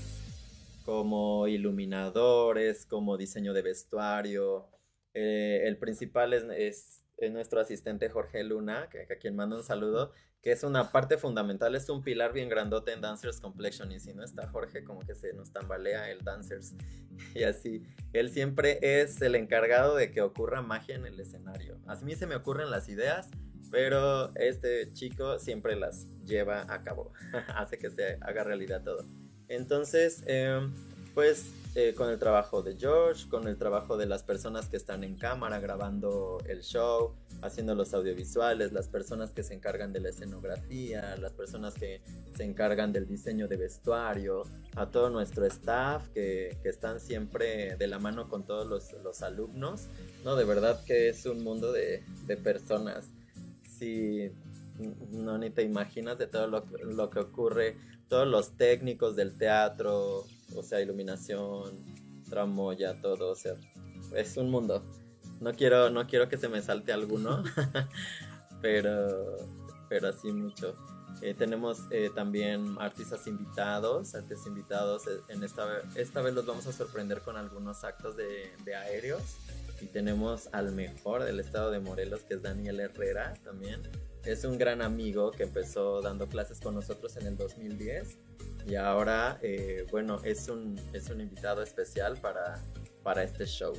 como iluminadores, como diseño de vestuario. Eh, el principal es, es- es nuestro asistente Jorge Luna, que, que a quien mando un saludo, que es una parte fundamental, es un pilar bien grandote en Dancers Complexion y si no está Jorge como que se nos tambalea el Dancers y así. Él siempre es el encargado de que ocurra magia en el escenario. A mí se me ocurren las ideas, pero este chico siempre las lleva a cabo, hace que se haga realidad todo. Entonces, eh, pues eh, con el trabajo de George, con el trabajo de las personas que están en cámara grabando el show, haciendo los audiovisuales, las personas que se encargan de la escenografía, las personas que se encargan del diseño de vestuario, a todo nuestro staff que, que están siempre de la mano con todos los, los alumnos. No, de verdad que es un mundo de, de personas. Si no ni te imaginas de todo lo, lo que ocurre, todos los técnicos del teatro, o sea, iluminación, tramoya, todo, o sea, es un mundo. No quiero, no quiero que se me salte alguno, pero, pero así mucho. Eh, tenemos eh, también artistas invitados, artistas invitados. eh, En esta, esta vez los vamos a sorprender con algunos actos de, de aéreos. Y tenemos al mejor del estado de Morelos, que es Daniel Herrera también. Es un gran amigo que empezó dando clases con nosotros en el 2010. Y ahora, eh, bueno, es un, es un invitado especial para, para este show.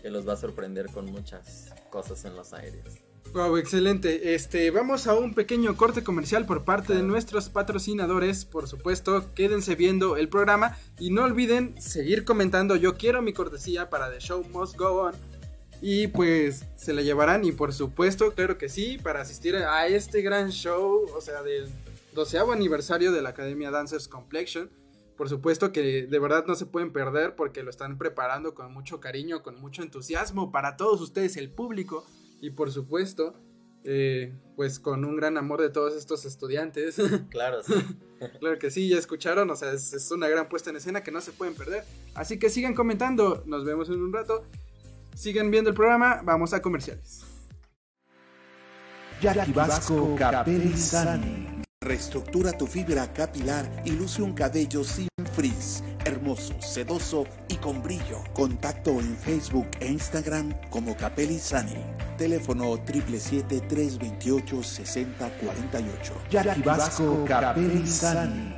Que los va a sorprender con muchas cosas en los aéreos. Wow, excelente. Este, vamos a un pequeño corte comercial por parte de nuestros patrocinadores. Por supuesto, quédense viendo el programa y no olviden seguir comentando. Yo quiero mi cortesía para The Show Must Go On. Y pues se la llevarán y por supuesto, claro que sí, para asistir a este gran show, o sea, del doceavo aniversario de la Academia Dancers Complexion. Por supuesto que de verdad no se pueden perder porque lo están preparando con mucho cariño, con mucho entusiasmo para todos ustedes, el público. Y por supuesto, eh, pues con un gran amor de todos estos estudiantes. Claro, sí. claro que sí, ya escucharon, o sea, es, es una gran puesta en escena que no se pueden perder. Así que sigan comentando, nos vemos en un rato. Sigan viendo el programa, vamos a comerciales. Jackie Vasco Capelli Sani. Reestructura tu fibra capilar y luce un cabello sin frizz, hermoso, sedoso y con brillo. Contacto en Facebook e Instagram como Capelli Sani. Teléfono 777-328-6048. Jackie Vasco Capelli Sani.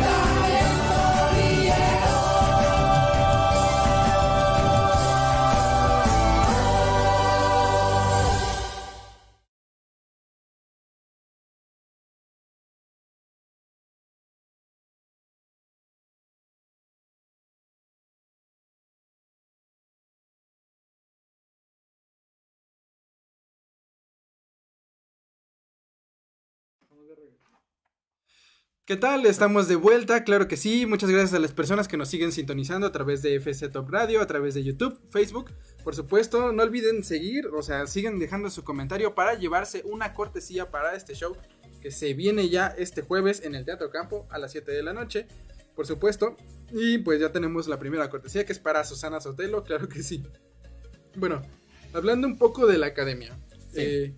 ¿Qué tal? Estamos de vuelta, claro que sí. Muchas gracias a las personas que nos siguen sintonizando a través de FC Top Radio, a través de YouTube, Facebook. Por supuesto, no olviden seguir, o sea, sigan dejando su comentario para llevarse una cortesía para este show que se viene ya este jueves en el Teatro Campo a las 7 de la noche. Por supuesto. Y pues ya tenemos la primera cortesía que es para Susana Sotelo, claro que sí. Bueno, hablando un poco de la academia. Sí. eh,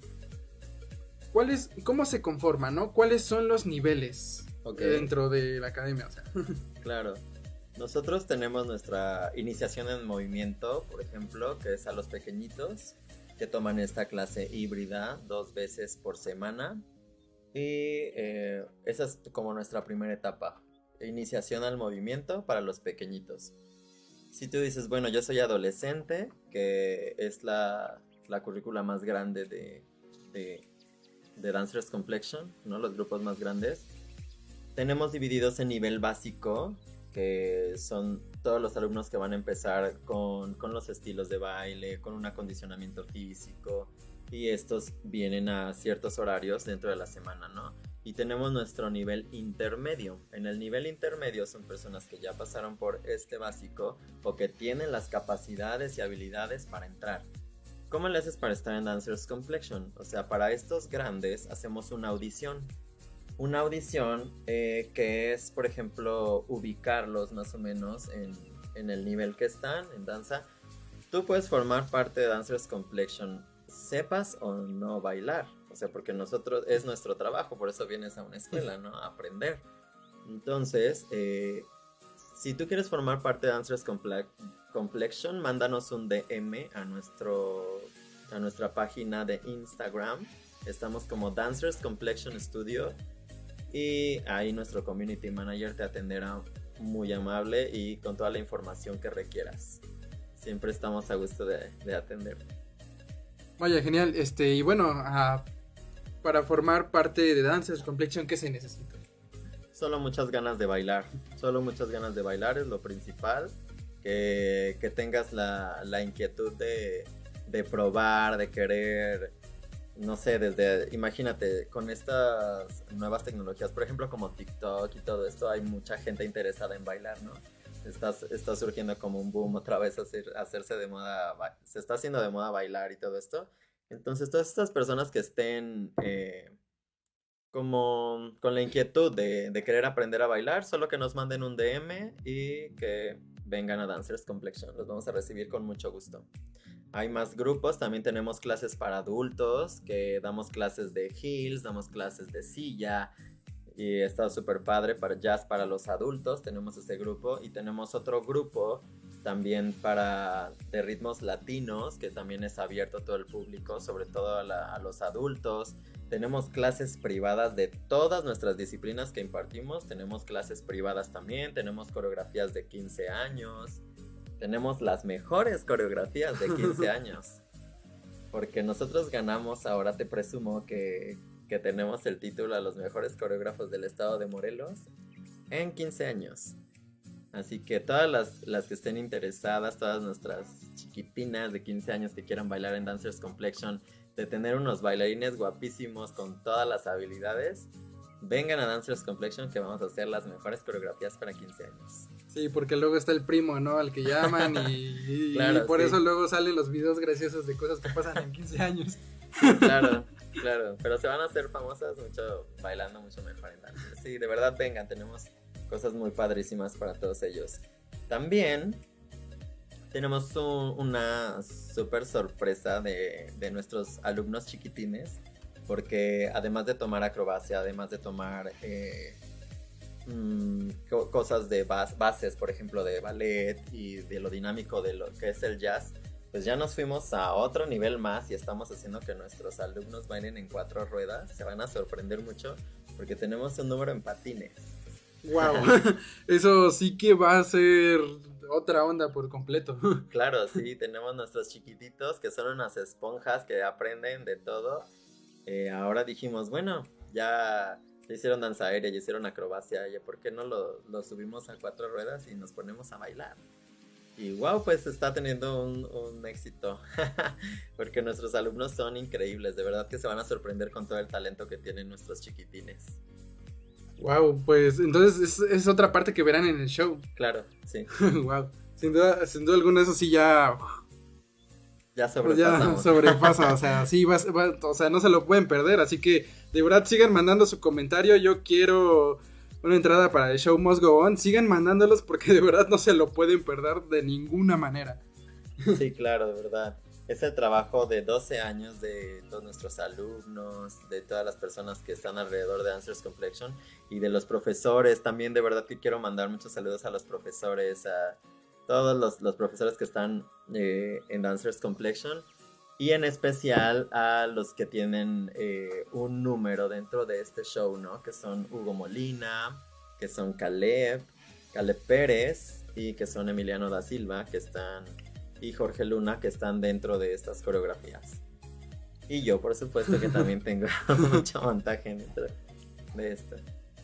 ¿cuál es- ¿Cómo se conforma, no? ¿Cuáles son los niveles Ok. dentro de la academia? O sea, Claro. Nosotros tenemos nuestra iniciación en movimiento, por ejemplo, que es a los pequeñitos que toman esta clase híbrida dos veces por semana. Y eh, esa es como nuestra primera etapa. Iniciación al movimiento para los pequeñitos. Si tú dices, bueno, yo soy adolescente, que es la, la currícula más grande de, de, de Dancers Complexion, ¿no? Los grupos más grandes. Tenemos divididos en nivel básico, que son todos los alumnos que van a empezar con, con los estilos de baile, con un acondicionamiento físico, y estos vienen a ciertos horarios dentro de la semana, ¿no? Y tenemos nuestro nivel intermedio. En el nivel intermedio son personas que ya pasaron por este básico o que tienen las capacidades y habilidades para entrar. ¿Cómo le haces para estar en Dancers Complexion? O sea, para estos grandes hacemos una audición una audición eh, que es, por ejemplo, ubicarlos más o menos en, en el nivel que están en danza. Tú puedes formar parte de Dancers Complexion, sepas o no bailar. O sea, porque nosotros es nuestro trabajo, por eso vienes a una escuela, ¿no? A aprender. Entonces, eh, si tú quieres formar parte de Dancers Comple- Complexion, mándanos un DM a, nuestro, a nuestra página de Instagram. Estamos como Dancers Complexion Studio. Y ahí nuestro community manager te atenderá muy amable y con toda la información que requieras. Siempre estamos a gusto de, de atender. vaya, genial. Este, y bueno, ah, para formar parte de Dancers Complexion, ¿qué se necesita? Solo muchas ganas de bailar. Solo muchas ganas de bailar es lo principal. Que, que tengas la, la inquietud de, de probar, de querer, no sé, desde, imagínate, con estas nuevas tecnologías, por ejemplo, como TikTok y todo esto, hay mucha gente interesada en bailar, ¿no? Está, está surgiendo como un boom otra vez hacer, hacerse de moda, se está haciendo de moda bailar y todo esto. Entonces, todas estas personas que estén eh, como con la inquietud de, querer aprender a bailar, solo que nos manden un DM y que vengan a Dancers Complexion. Los vamos a recibir con mucho gusto. Hay más grupos, también tenemos clases para adultos, que damos clases de heels, damos clases de silla, y está súper padre para jazz para los adultos, tenemos este grupo, y tenemos otro grupo también para de ritmos latinos, que también es abierto a todo el público, sobre todo a, la- a los adultos. Tenemos clases privadas de todas nuestras disciplinas que impartimos, tenemos clases privadas también, tenemos coreografías de 15 años, tenemos las mejores coreografías de 15 años. Porque nosotros ganamos, ahora te presumo que, que tenemos el título a los mejores coreógrafos del estado de Morelos en 15 años. Así que todas las, las que estén interesadas, todas nuestras chiquitinas de 15 años que quieran bailar en Dancers Complexion, de tener unos bailarines guapísimos con todas las habilidades, vengan a Dancers Complexion que vamos a hacer las mejores coreografías para 15 años. Sí, porque luego está el primo, ¿no? Al que llaman y, y- Claro, y por sí. eso luego salen los videos graciosos de cosas que pasan en 15 años. Claro, claro. Pero se van a hacer famosas mucho bailando mucho mejor en danza. Sí, de verdad vengan, tenemos cosas muy padrísimas para todos ellos. También tenemos un- una super sorpresa de, de nuestros alumnos chiquitines. Porque además de tomar acrobacia, además de tomar eh, mm, co- cosas de bas- bases, por ejemplo, de ballet y de lo dinámico de lo que es el jazz, pues ya nos fuimos a otro nivel más y estamos haciendo que nuestros alumnos bailen en cuatro ruedas. Se van a sorprender mucho porque tenemos un número en patines. Wow. Eso sí que va a ser otra onda por completo. Claro, sí, tenemos nuestros chiquititos que son unas esponjas que aprenden de todo. Eh, ahora dijimos, bueno, ya, hicieron danza aérea, ya hicieron acrobacia, ya por qué no lo, lo subimos a cuatro ruedas y nos ponemos a bailar. Y wow, pues está teniendo un, un éxito. Porque nuestros alumnos son increíbles, de verdad que se van a sorprender con todo el talento que tienen nuestros chiquitines. Wow, pues entonces es, es otra parte que verán en el show. Claro, sí, wow. Sin duda, sin duda alguna eso sí ya, ya pues ya sobrepasa, o sea, sí va, va- o sea, no se lo pueden perder, así que de verdad sigan mandando su comentario, yo quiero una entrada para el show Must Go On, sigan mandándolos porque de verdad no se lo pueden perder de ninguna manera. Sí, claro, de verdad. Es el trabajo de 12 años de todos nuestros alumnos, de todas las personas que están alrededor de Answers Complexion y de los profesores. También de verdad que quiero mandar muchos saludos a los profesores, a todos los, profesores que están eh, en Dancers Complexion y en especial a los que tienen eh, un número dentro de este show, ¿no? Que son Hugo Molina, que son Caleb, Caleb Pérez y que son Emiliano da Silva, que están y Jorge Luna que están dentro de estas coreografías. Y yo, por supuesto, que también tengo mucho montaje dentro de esto.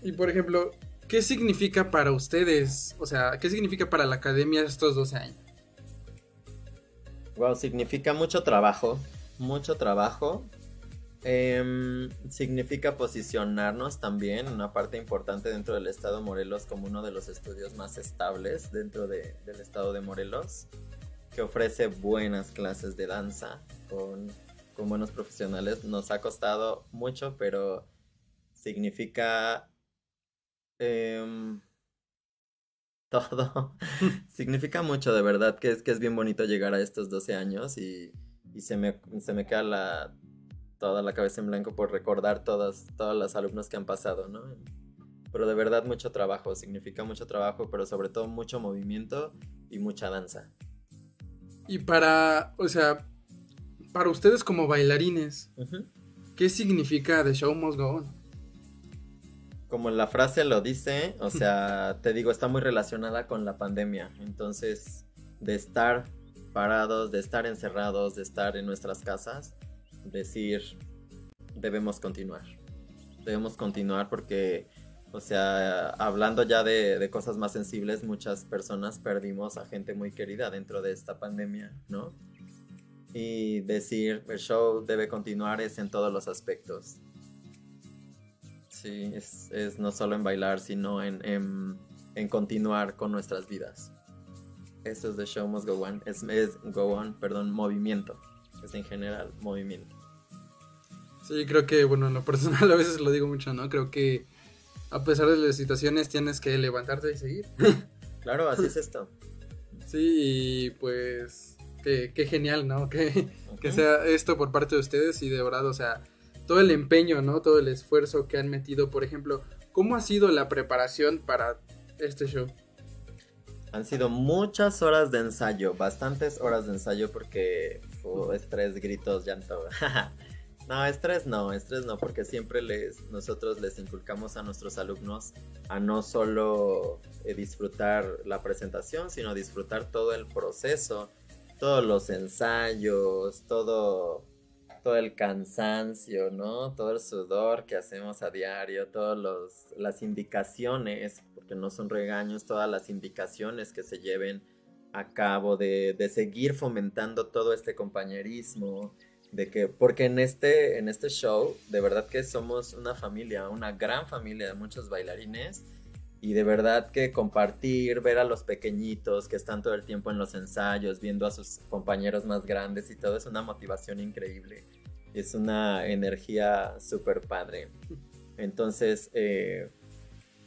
Y por ejemplo, ¿qué significa para ustedes? O sea, ¿qué significa para la academia estos 12 años? Wow, significa mucho trabajo, mucho trabajo. Em, significa posicionarnos también, una parte importante dentro del estado de Morelos, como uno de los estudios más estables dentro de- del estado de Morelos, que ofrece buenas clases de danza con, buenos profesionales. Nos ha costado mucho, pero significa em, todo. significa mucho, de verdad, que es, que es bien bonito llegar a estos 12 años y, y se, me, se me queda la, toda la cabeza en blanco por recordar todas, todas las alumnos que han pasado, ¿no? Pero de verdad mucho trabajo, significa mucho trabajo, pero sobre todo mucho movimiento y mucha danza. Y para, o sea, para ustedes como bailarines. ¿qué significa The Show Must Go On? Como la frase lo dice, o sea, te digo, está muy relacionada con la pandemia. Entonces, de estar parados, de estar encerrados, de estar en nuestras casas, decir, debemos continuar. Debemos continuar porque, o sea, hablando ya de, de cosas más sensibles, muchas personas perdimos a gente muy querida dentro de esta pandemia, ¿no? Y decir, el show debe continuar es en todos los aspectos. Sí, es, es no solo en bailar, sino en, en, en continuar con nuestras vidas. Esto es The Show Must Go On. Es, es Go On, perdón, movimiento. Es en general movimiento. Sí, creo que, bueno, en lo personal a veces lo digo mucho, ¿no? Creo que a pesar de las situaciones tienes que levantarte y seguir. Claro, así es esto. Sí, y pues, qué, qué genial, ¿no? Que, que sea esto por parte de ustedes y de verdad, o sea, todo el empeño, ¿no? Todo el esfuerzo que han metido, por ejemplo, ¿cómo ha sido la preparación para este show? Han sido muchas horas de ensayo, bastantes horas de ensayo porque fu, estrés, gritos, llanto. no, estrés no, estrés no, porque siempre les, nosotros les inculcamos a nuestros alumnos a no solo eh, disfrutar la presentación, sino disfrutar todo el proceso, todos los ensayos, todo, todo el cansancio, ¿no? Todo el sudor que hacemos a diario, todas las indicaciones, porque no son regaños, todas las indicaciones que se lleven a cabo de, de seguir fomentando todo este compañerismo, de que, porque en este, en este show, de verdad que somos una familia, una gran familia de muchos bailarines. Y de verdad que compartir, ver a los pequeñitos que están todo el tiempo en los ensayos, viendo a sus compañeros más grandes y todo, es una motivación increíble. Es una energía súper padre. Entonces, eh,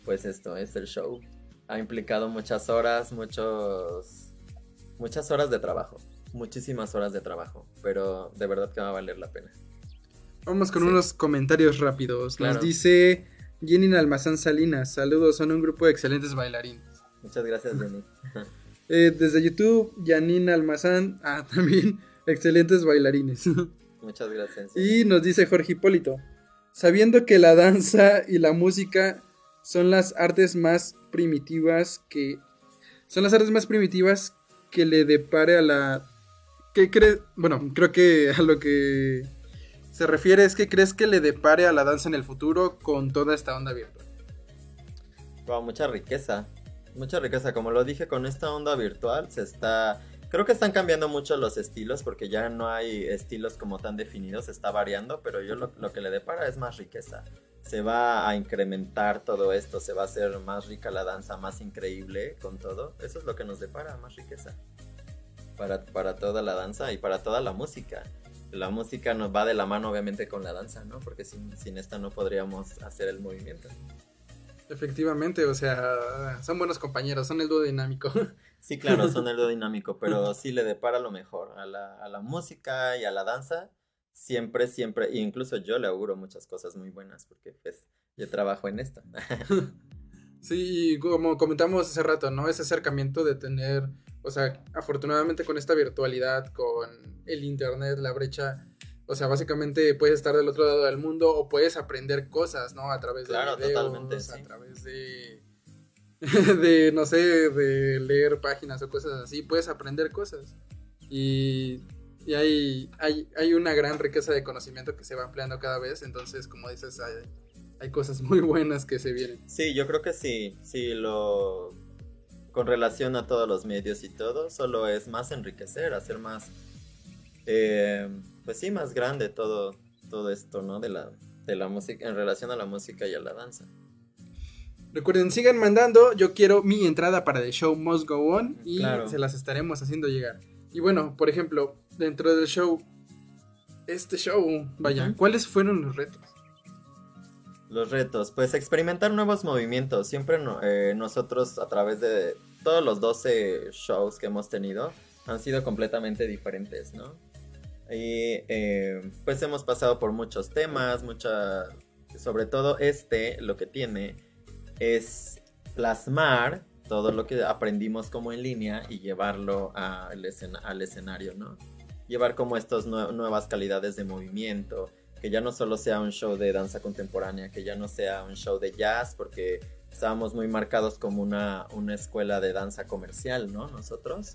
pues esto es el show. Ha implicado muchas horas, muchos, muchas horas de trabajo. Muchísimas horas de trabajo. Pero de verdad que va a valer la pena. Vamos con Sí. unos comentarios rápidos. Claro. Nos dice Jenny Almazán Salinas. Saludos, son un grupo de excelentes bailarines. Muchas gracias, Jenny. Eh, desde YouTube, Janine Almazán. Ah, también excelentes bailarines. Muchas gracias. y nos dice Jorge Hipólito. Sabiendo que la danza y la música son las artes más primitivas que. Son las artes más primitivas que le depare a la. ¿Qué crees? Bueno, creo que a lo que se refiere es que crees que le depare a la danza en el futuro con toda esta onda virtual. Wow, mucha riqueza. Mucha riqueza. Como lo dije, con esta onda virtual se está. Creo que están cambiando mucho los estilos porque ya no hay estilos como tan definidos, está variando, pero yo lo, lo que le depara es más riqueza. Se va a incrementar todo esto, se va a hacer más rica la danza, más increíble con todo. Eso es lo que nos depara, más riqueza. Para, para toda la danza y para toda la música. La música nos va de la mano obviamente con la danza, ¿no? Porque sin, sin esta no podríamos hacer el movimiento. Efectivamente, o sea, son buenos compañeros, son el dúo dinámico. Sí, claro, son el dúo dinámico, pero sí le depara lo mejor a la, a la música y a la danza. Siempre, siempre, e incluso yo le auguro muchas cosas muy buenas porque pues yo trabajo en esto. Sí, como comentamos hace rato, ¿no? Ese acercamiento de tener, o sea, afortunadamente con esta virtualidad, con el internet, la brecha, o sea, básicamente puedes estar del otro lado del mundo o puedes aprender cosas, ¿no? A través de Claro, videos, totalmente, a sí. través de, de, no sé, de leer páginas o cosas así, puedes aprender cosas. Y, y hay, hay, hay una gran riqueza de conocimiento que se va ampliando cada vez, entonces, como dices, hay, hay cosas muy buenas que se vienen. Sí, yo creo que sí, sí, lo... Con relación a todos los medios y todo, solo es más enriquecer, hacer más... eh, pues sí, más grande todo, todo esto, ¿no? De la, de la música, en relación a la música y a la danza. Recuerden, sigan mandando. Yo quiero mi entrada para The Show Must Go On y Claro. se las estaremos haciendo llegar. Y bueno, por ejemplo, dentro del show, este show, vaya. ¿cuáles fueron los retos? Los retos, pues experimentar nuevos movimientos. Siempre eh, nosotros a través de todos los 12 shows que hemos tenido han sido completamente diferentes, ¿no? Y eh, pues hemos pasado por muchos temas, mucha... Sobre todo este, lo que tiene es plasmar todo lo que aprendimos como en línea y llevarlo a- al, escena- al escenario, ¿no? Llevar como estas nue- nuevas calidades de movimiento, que ya no solo sea un show de danza contemporánea, que ya no sea un show de jazz, porque estábamos muy marcados como una, una escuela de danza comercial, ¿no? Nosotros.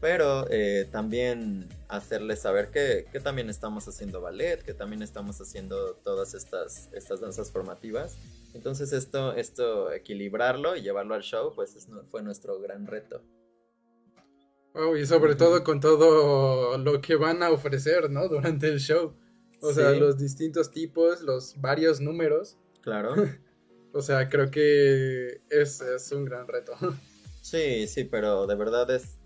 Pero eh, también hacerles saber que, que también estamos haciendo ballet, que también estamos haciendo todas estas, estas danzas formativas. Entonces esto, esto, equilibrarlo y llevarlo al show, pues es fue nuestro gran reto. Oh, y sobre todo con todo lo que van a ofrecer, ¿no? Durante el show. O sea, Sí. los distintos tipos, los varios números. Claro. O sea, creo que es, es un gran reto. Sí, sí, pero de verdad es,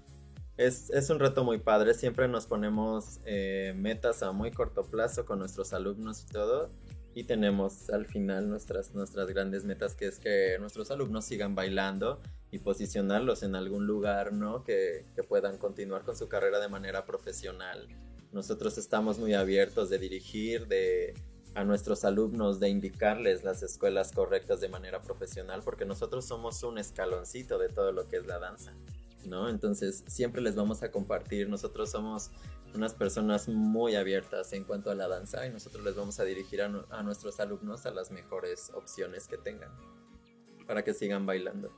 es, es un reto muy padre. Siempre nos ponemos eh, metas a muy corto plazo con nuestros alumnos y todo. Y tenemos al final nuestras, nuestras grandes metas, que es que nuestros alumnos sigan bailando y posicionarlos en algún lugar, ¿no? Que, que puedan continuar con su carrera de manera profesional. Nosotros estamos muy abiertos de dirigir, de a nuestros alumnos de indicarles las escuelas correctas de manera profesional, porque nosotros somos un escaloncito de todo lo que es la danza, ¿no? Entonces siempre les vamos a compartir, nosotros somos unas personas muy abiertas en cuanto a la danza y nosotros les vamos a dirigir a, a nuestros alumnos a las mejores opciones que tengan para que sigan bailando.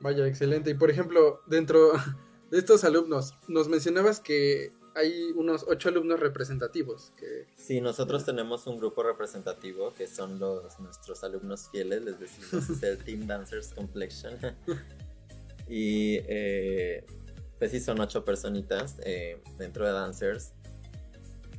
Vaya, excelente. Y por ejemplo, dentro de estos alumnos, nos mencionabas que hay unos ocho alumnos representativos. Que, Sí, nosotros tenemos un grupo representativo que son los nuestros alumnos fieles, les decimos, es el Team Dancers Complexion. y eh, pues sí, son ocho personitas eh, dentro de Dancers.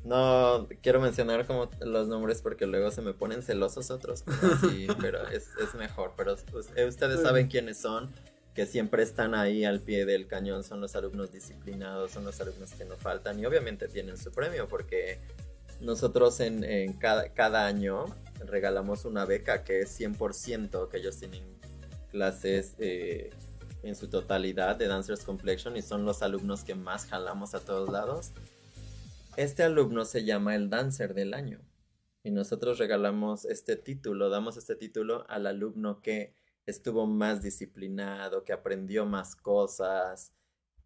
No quiero mencionar como los nombres porque luego se me ponen celosos otros, pero, sí, pero es, es mejor. Pero pues, eh, ustedes saben quiénes son, que siempre están ahí al pie del cañón, son los alumnos disciplinados, son los alumnos que no faltan y obviamente tienen su premio porque nosotros en, cada año regalamos una beca que es 100% que ellos tienen clases eh, en su totalidad de Dancers Complexion y son los alumnos que más jalamos a todos lados. Este alumno se llama el Dancer del Año y nosotros regalamos este título, damos este título al alumno que estuvo más disciplinado, que aprendió más cosas,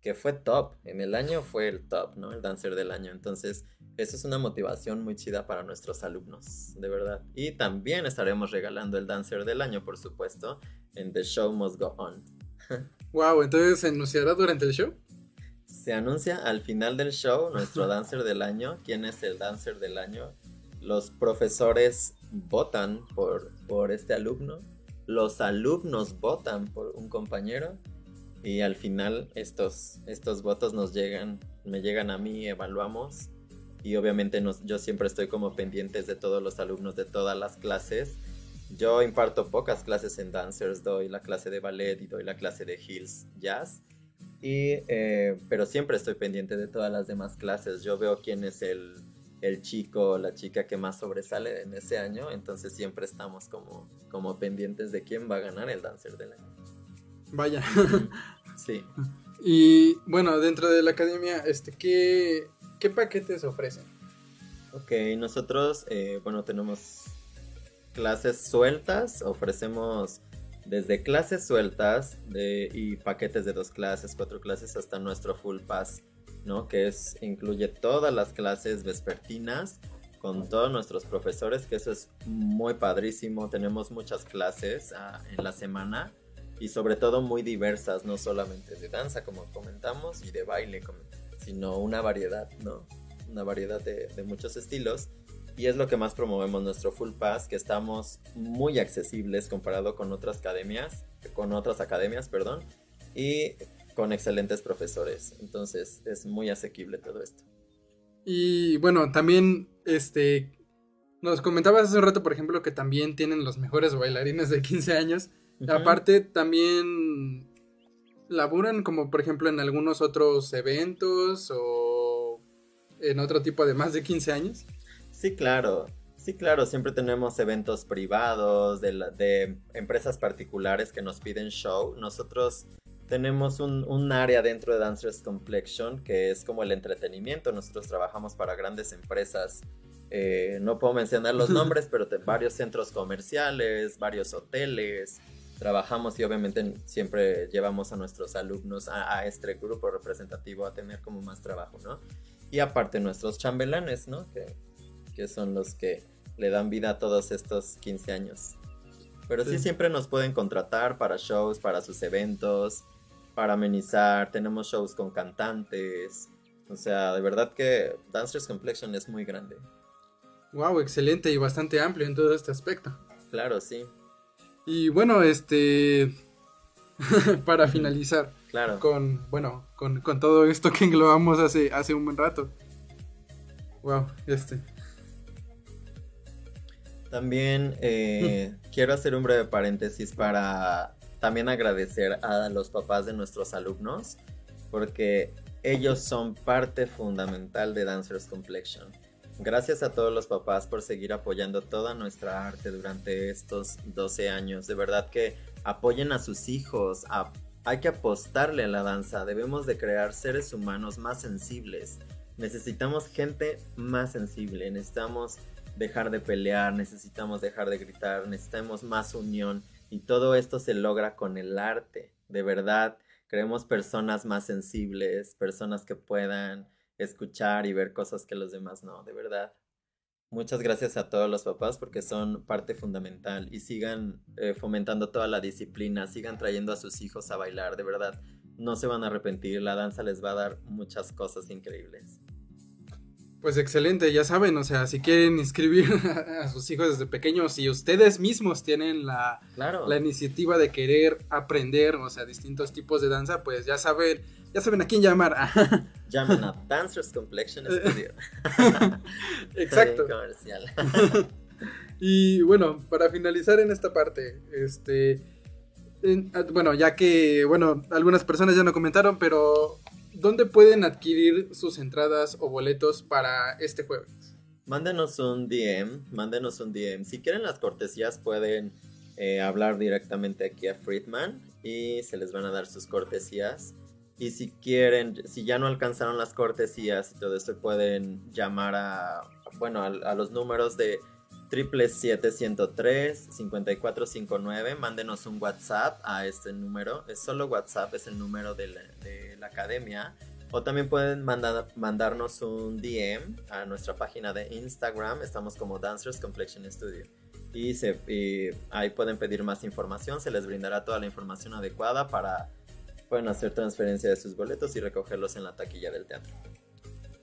que fue top. En el año fue el top, ¿no? El dancer del año. Entonces, eso es una motivación muy chida para nuestros alumnos, de verdad. Y también estaremos regalando el dancer del año, por supuesto, en The Show Must Go On. wow, entonces se anunciará durante el show. Se anuncia al final del show nuestro dancer del año. ¿Quién es el dancer del año? Los profesores votan por, por este alumno. Los alumnos votan por un compañero. Y al final estos, estos votos nos llegan, me llegan a mí, evaluamos. Y obviamente nos- yo siempre estoy como pendientes de todos los alumnos de todas las clases. Yo imparto pocas clases en dancers, doy la clase de ballet y doy la clase de heels jazz. Y, eh, pero siempre estoy pendiente de todas las demás clases. Yo veo quién es el, el chico o la chica que más sobresale en ese año. Entonces siempre estamos como, como pendientes de quién va a ganar el dancer del año. Vaya. Sí. y bueno, dentro de la academia, este, ¿qué, qué paquetes ofrecen? Ok, nosotros, eh, bueno, tenemos clases sueltas, ofrecemos desde clases sueltas de, y paquetes de dos clases, cuatro clases, hasta nuestro full pass, ¿no? Que incluye todas las clases vespertinas con todos nuestros profesores, que eso es muy padrísimo. Tenemos muchas clases ah, en la semana y sobre todo muy diversas, no solamente de danza, como comentamos, y de baile, sino una variedad, ¿no? Una variedad de, de muchos estilos. Y es lo que más promovemos nuestro Full Pass, que estamos muy accesibles comparado con otras academias, con otras academias, perdón, y con excelentes profesores. Entonces es muy asequible todo esto. Y bueno, también, este, nos comentabas hace un rato, por ejemplo, que también tienen los mejores bailarines de 15 años. Aparte, también laburan como, por ejemplo, en algunos otros eventos o en otro tipo de más de 15 años. Sí, claro. Sí, claro, siempre tenemos eventos privados de, la- de empresas particulares que nos piden show. Nosotros tenemos un, un área dentro de Dancers Complexion que es como el entretenimiento. Nosotros trabajamos para grandes empresas. eh, no puedo mencionar los nombres, pero varios centros comerciales, varios hoteles. Trabajamos y obviamente siempre llevamos a nuestros alumnos a, a este grupo representativo a tener como más trabajo, ¿no? Y aparte nuestros chambelanes, ¿no? Que, que son los que le dan vida a todos estos 15 años. Pero sí, Sí. siempre nos pueden contratar para shows, para sus eventos, para amenizar. Tenemos shows con cantantes. O sea, de verdad que Dancers Complexion es muy grande. Wow, excelente y bastante amplio en todo este aspecto. Claro, sí, Y bueno, este, para finalizar claro. con, bueno, con, con todo esto que englobamos hace, hace un buen rato. Wow, este. También eh, quiero hacer un breve paréntesis para también agradecer a los papás de nuestros alumnos porque ellos son parte fundamental de Dancers Complexion. Gracias a todos los papás por seguir apoyando toda nuestra arte durante estos 12 años. De verdad que apoyen a sus hijos. a- hay que apostarle a la danza. Debemos de crear seres humanos más sensibles. Necesitamos gente más sensible. Necesitamos dejar de pelear, necesitamos dejar de gritar, necesitamos más unión y todo esto se logra con el arte. De verdad, creemos personas más sensibles, personas que puedan escuchar y ver cosas que los demás no, de verdad. Muchas gracias a todos los papás porque son parte fundamental y sigan eh, fomentando toda la disciplina, sigan trayendo a sus hijos a bailar, de verdad. No se van a arrepentir, la danza les va a dar muchas cosas increíbles. Pues excelente, ya saben, o sea, si quieren inscribir a sus hijos desde pequeños, si ustedes mismos tienen la, Claro. la iniciativa de querer aprender, o sea, distintos tipos de danza, pues ya saben, ya saben a quién llamar. Llamen a Dancers Complexion Studio. Exacto. Y bueno, para finalizar en esta parte, este, en- bueno, ya que, bueno, algunas personas ya no comentaron, pero ¿dónde pueden adquirir sus entradas o boletos para este jueves? Mándenos un DM, mándenos un DM. Si quieren las cortesías pueden eh, hablar directamente aquí a Friedman y se les van a dar sus cortesías. Y si quieren, si ya no alcanzaron las cortesías y todo esto, pueden llamar a, bueno, a, a los números de 777-103-5459. Mándenos un WhatsApp a este número. Es solo WhatsApp, es el número de la, de la academia. O también pueden mandar, mandarnos un DM a nuestra página de Instagram. Estamos como Dancers Complexion Studio. Y, se, y ahí pueden pedir más información. Se les brindará toda la información adecuada para pueden hacer transferencia de sus boletos y recogerlos en la taquilla del teatro.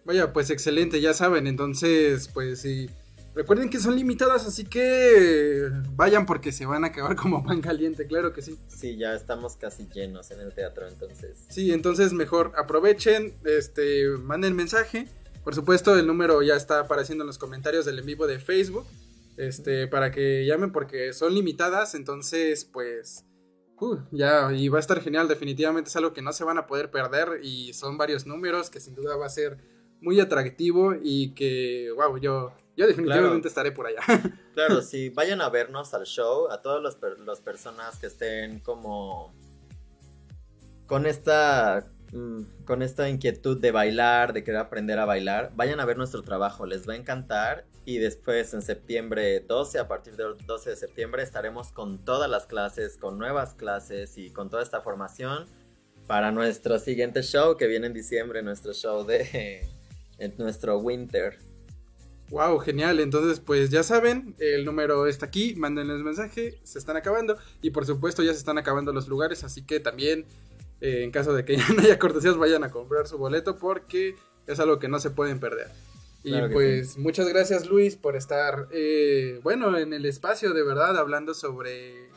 Vaya, pues excelente, ya saben, entonces, pues sí. Recuerden que son limitadas, así que vayan porque se van a acabar como pan caliente, claro que sí. Sí, ya estamos casi llenos en el teatro, entonces. Sí, entonces mejor aprovechen, este, manden mensaje. Por supuesto, el número ya está apareciendo en los comentarios del en vivo de Facebook. Este, para que llamen porque son limitadas, entonces, pues, uh, ya, y va a estar genial, definitivamente es algo que no se van a poder perder y son varios números que sin duda va a ser muy atractivo y que, wow, yo, yo definitivamente Claro. estaré por allá. Claro, sí, vayan a vernos al show, a todas las per- las personas que estén como con esta mm, con esta inquietud de bailar, de querer aprender a bailar, vayan a ver nuestro trabajo, les va a encantar y después en septiembre 12, a partir del 12 de septiembre estaremos con todas las clases, con nuevas clases y con toda esta formación para nuestro siguiente show que viene en diciembre, nuestro show de en nuestro winter. Wow, genial. Entonces, pues ya saben, el número está aquí, mándenles mensaje, se están acabando. Y por supuesto, ya se están acabando los lugares, así que también, eh, en caso de que ya no haya cortesías, vayan a comprar su boleto porque es algo que no se pueden perder. Y pues muchas gracias Luis por estar, eh, bueno, en el espacio de verdad hablando sobre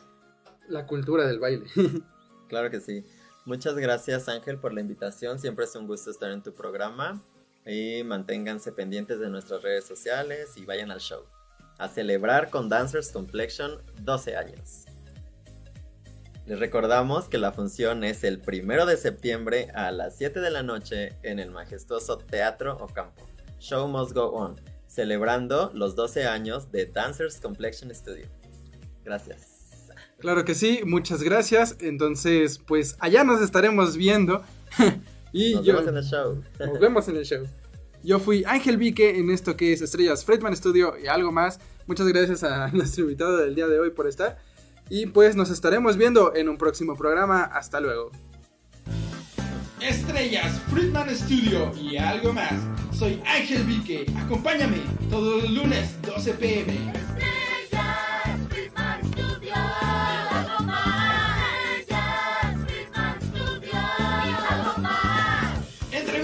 la cultura del baile. Claro que sí. Muchas gracias Ángel por la invitación. Siempre es un gusto estar en tu programa. Y manténganse pendientes de nuestras redes sociales y vayan al show. A celebrar con Dancers Complexion 12 años. Les recordamos que la función es el primero de septiembre a las 7 de la noche en el majestuoso Teatro Ocampo. Show must go on, celebrando los 12 años de Dancers Complexion Studio. Gracias. Claro que sí, muchas gracias. Entonces, pues allá nos estaremos viendo. y Nos yo... vemos en el show. Nos vemos en el show. Yo fui Ángel Vique en esto que es Estrellas Fredman Studio y algo más. Muchas gracias a nuestro invitado del día de hoy por estar. Y pues nos estaremos viendo en un próximo programa. Hasta luego. Estrellas, Friedman Studio y algo más. Soy Ángel Vique. Acompáñame todos los lunes 12 pm. Estrellas, Friedman Studio.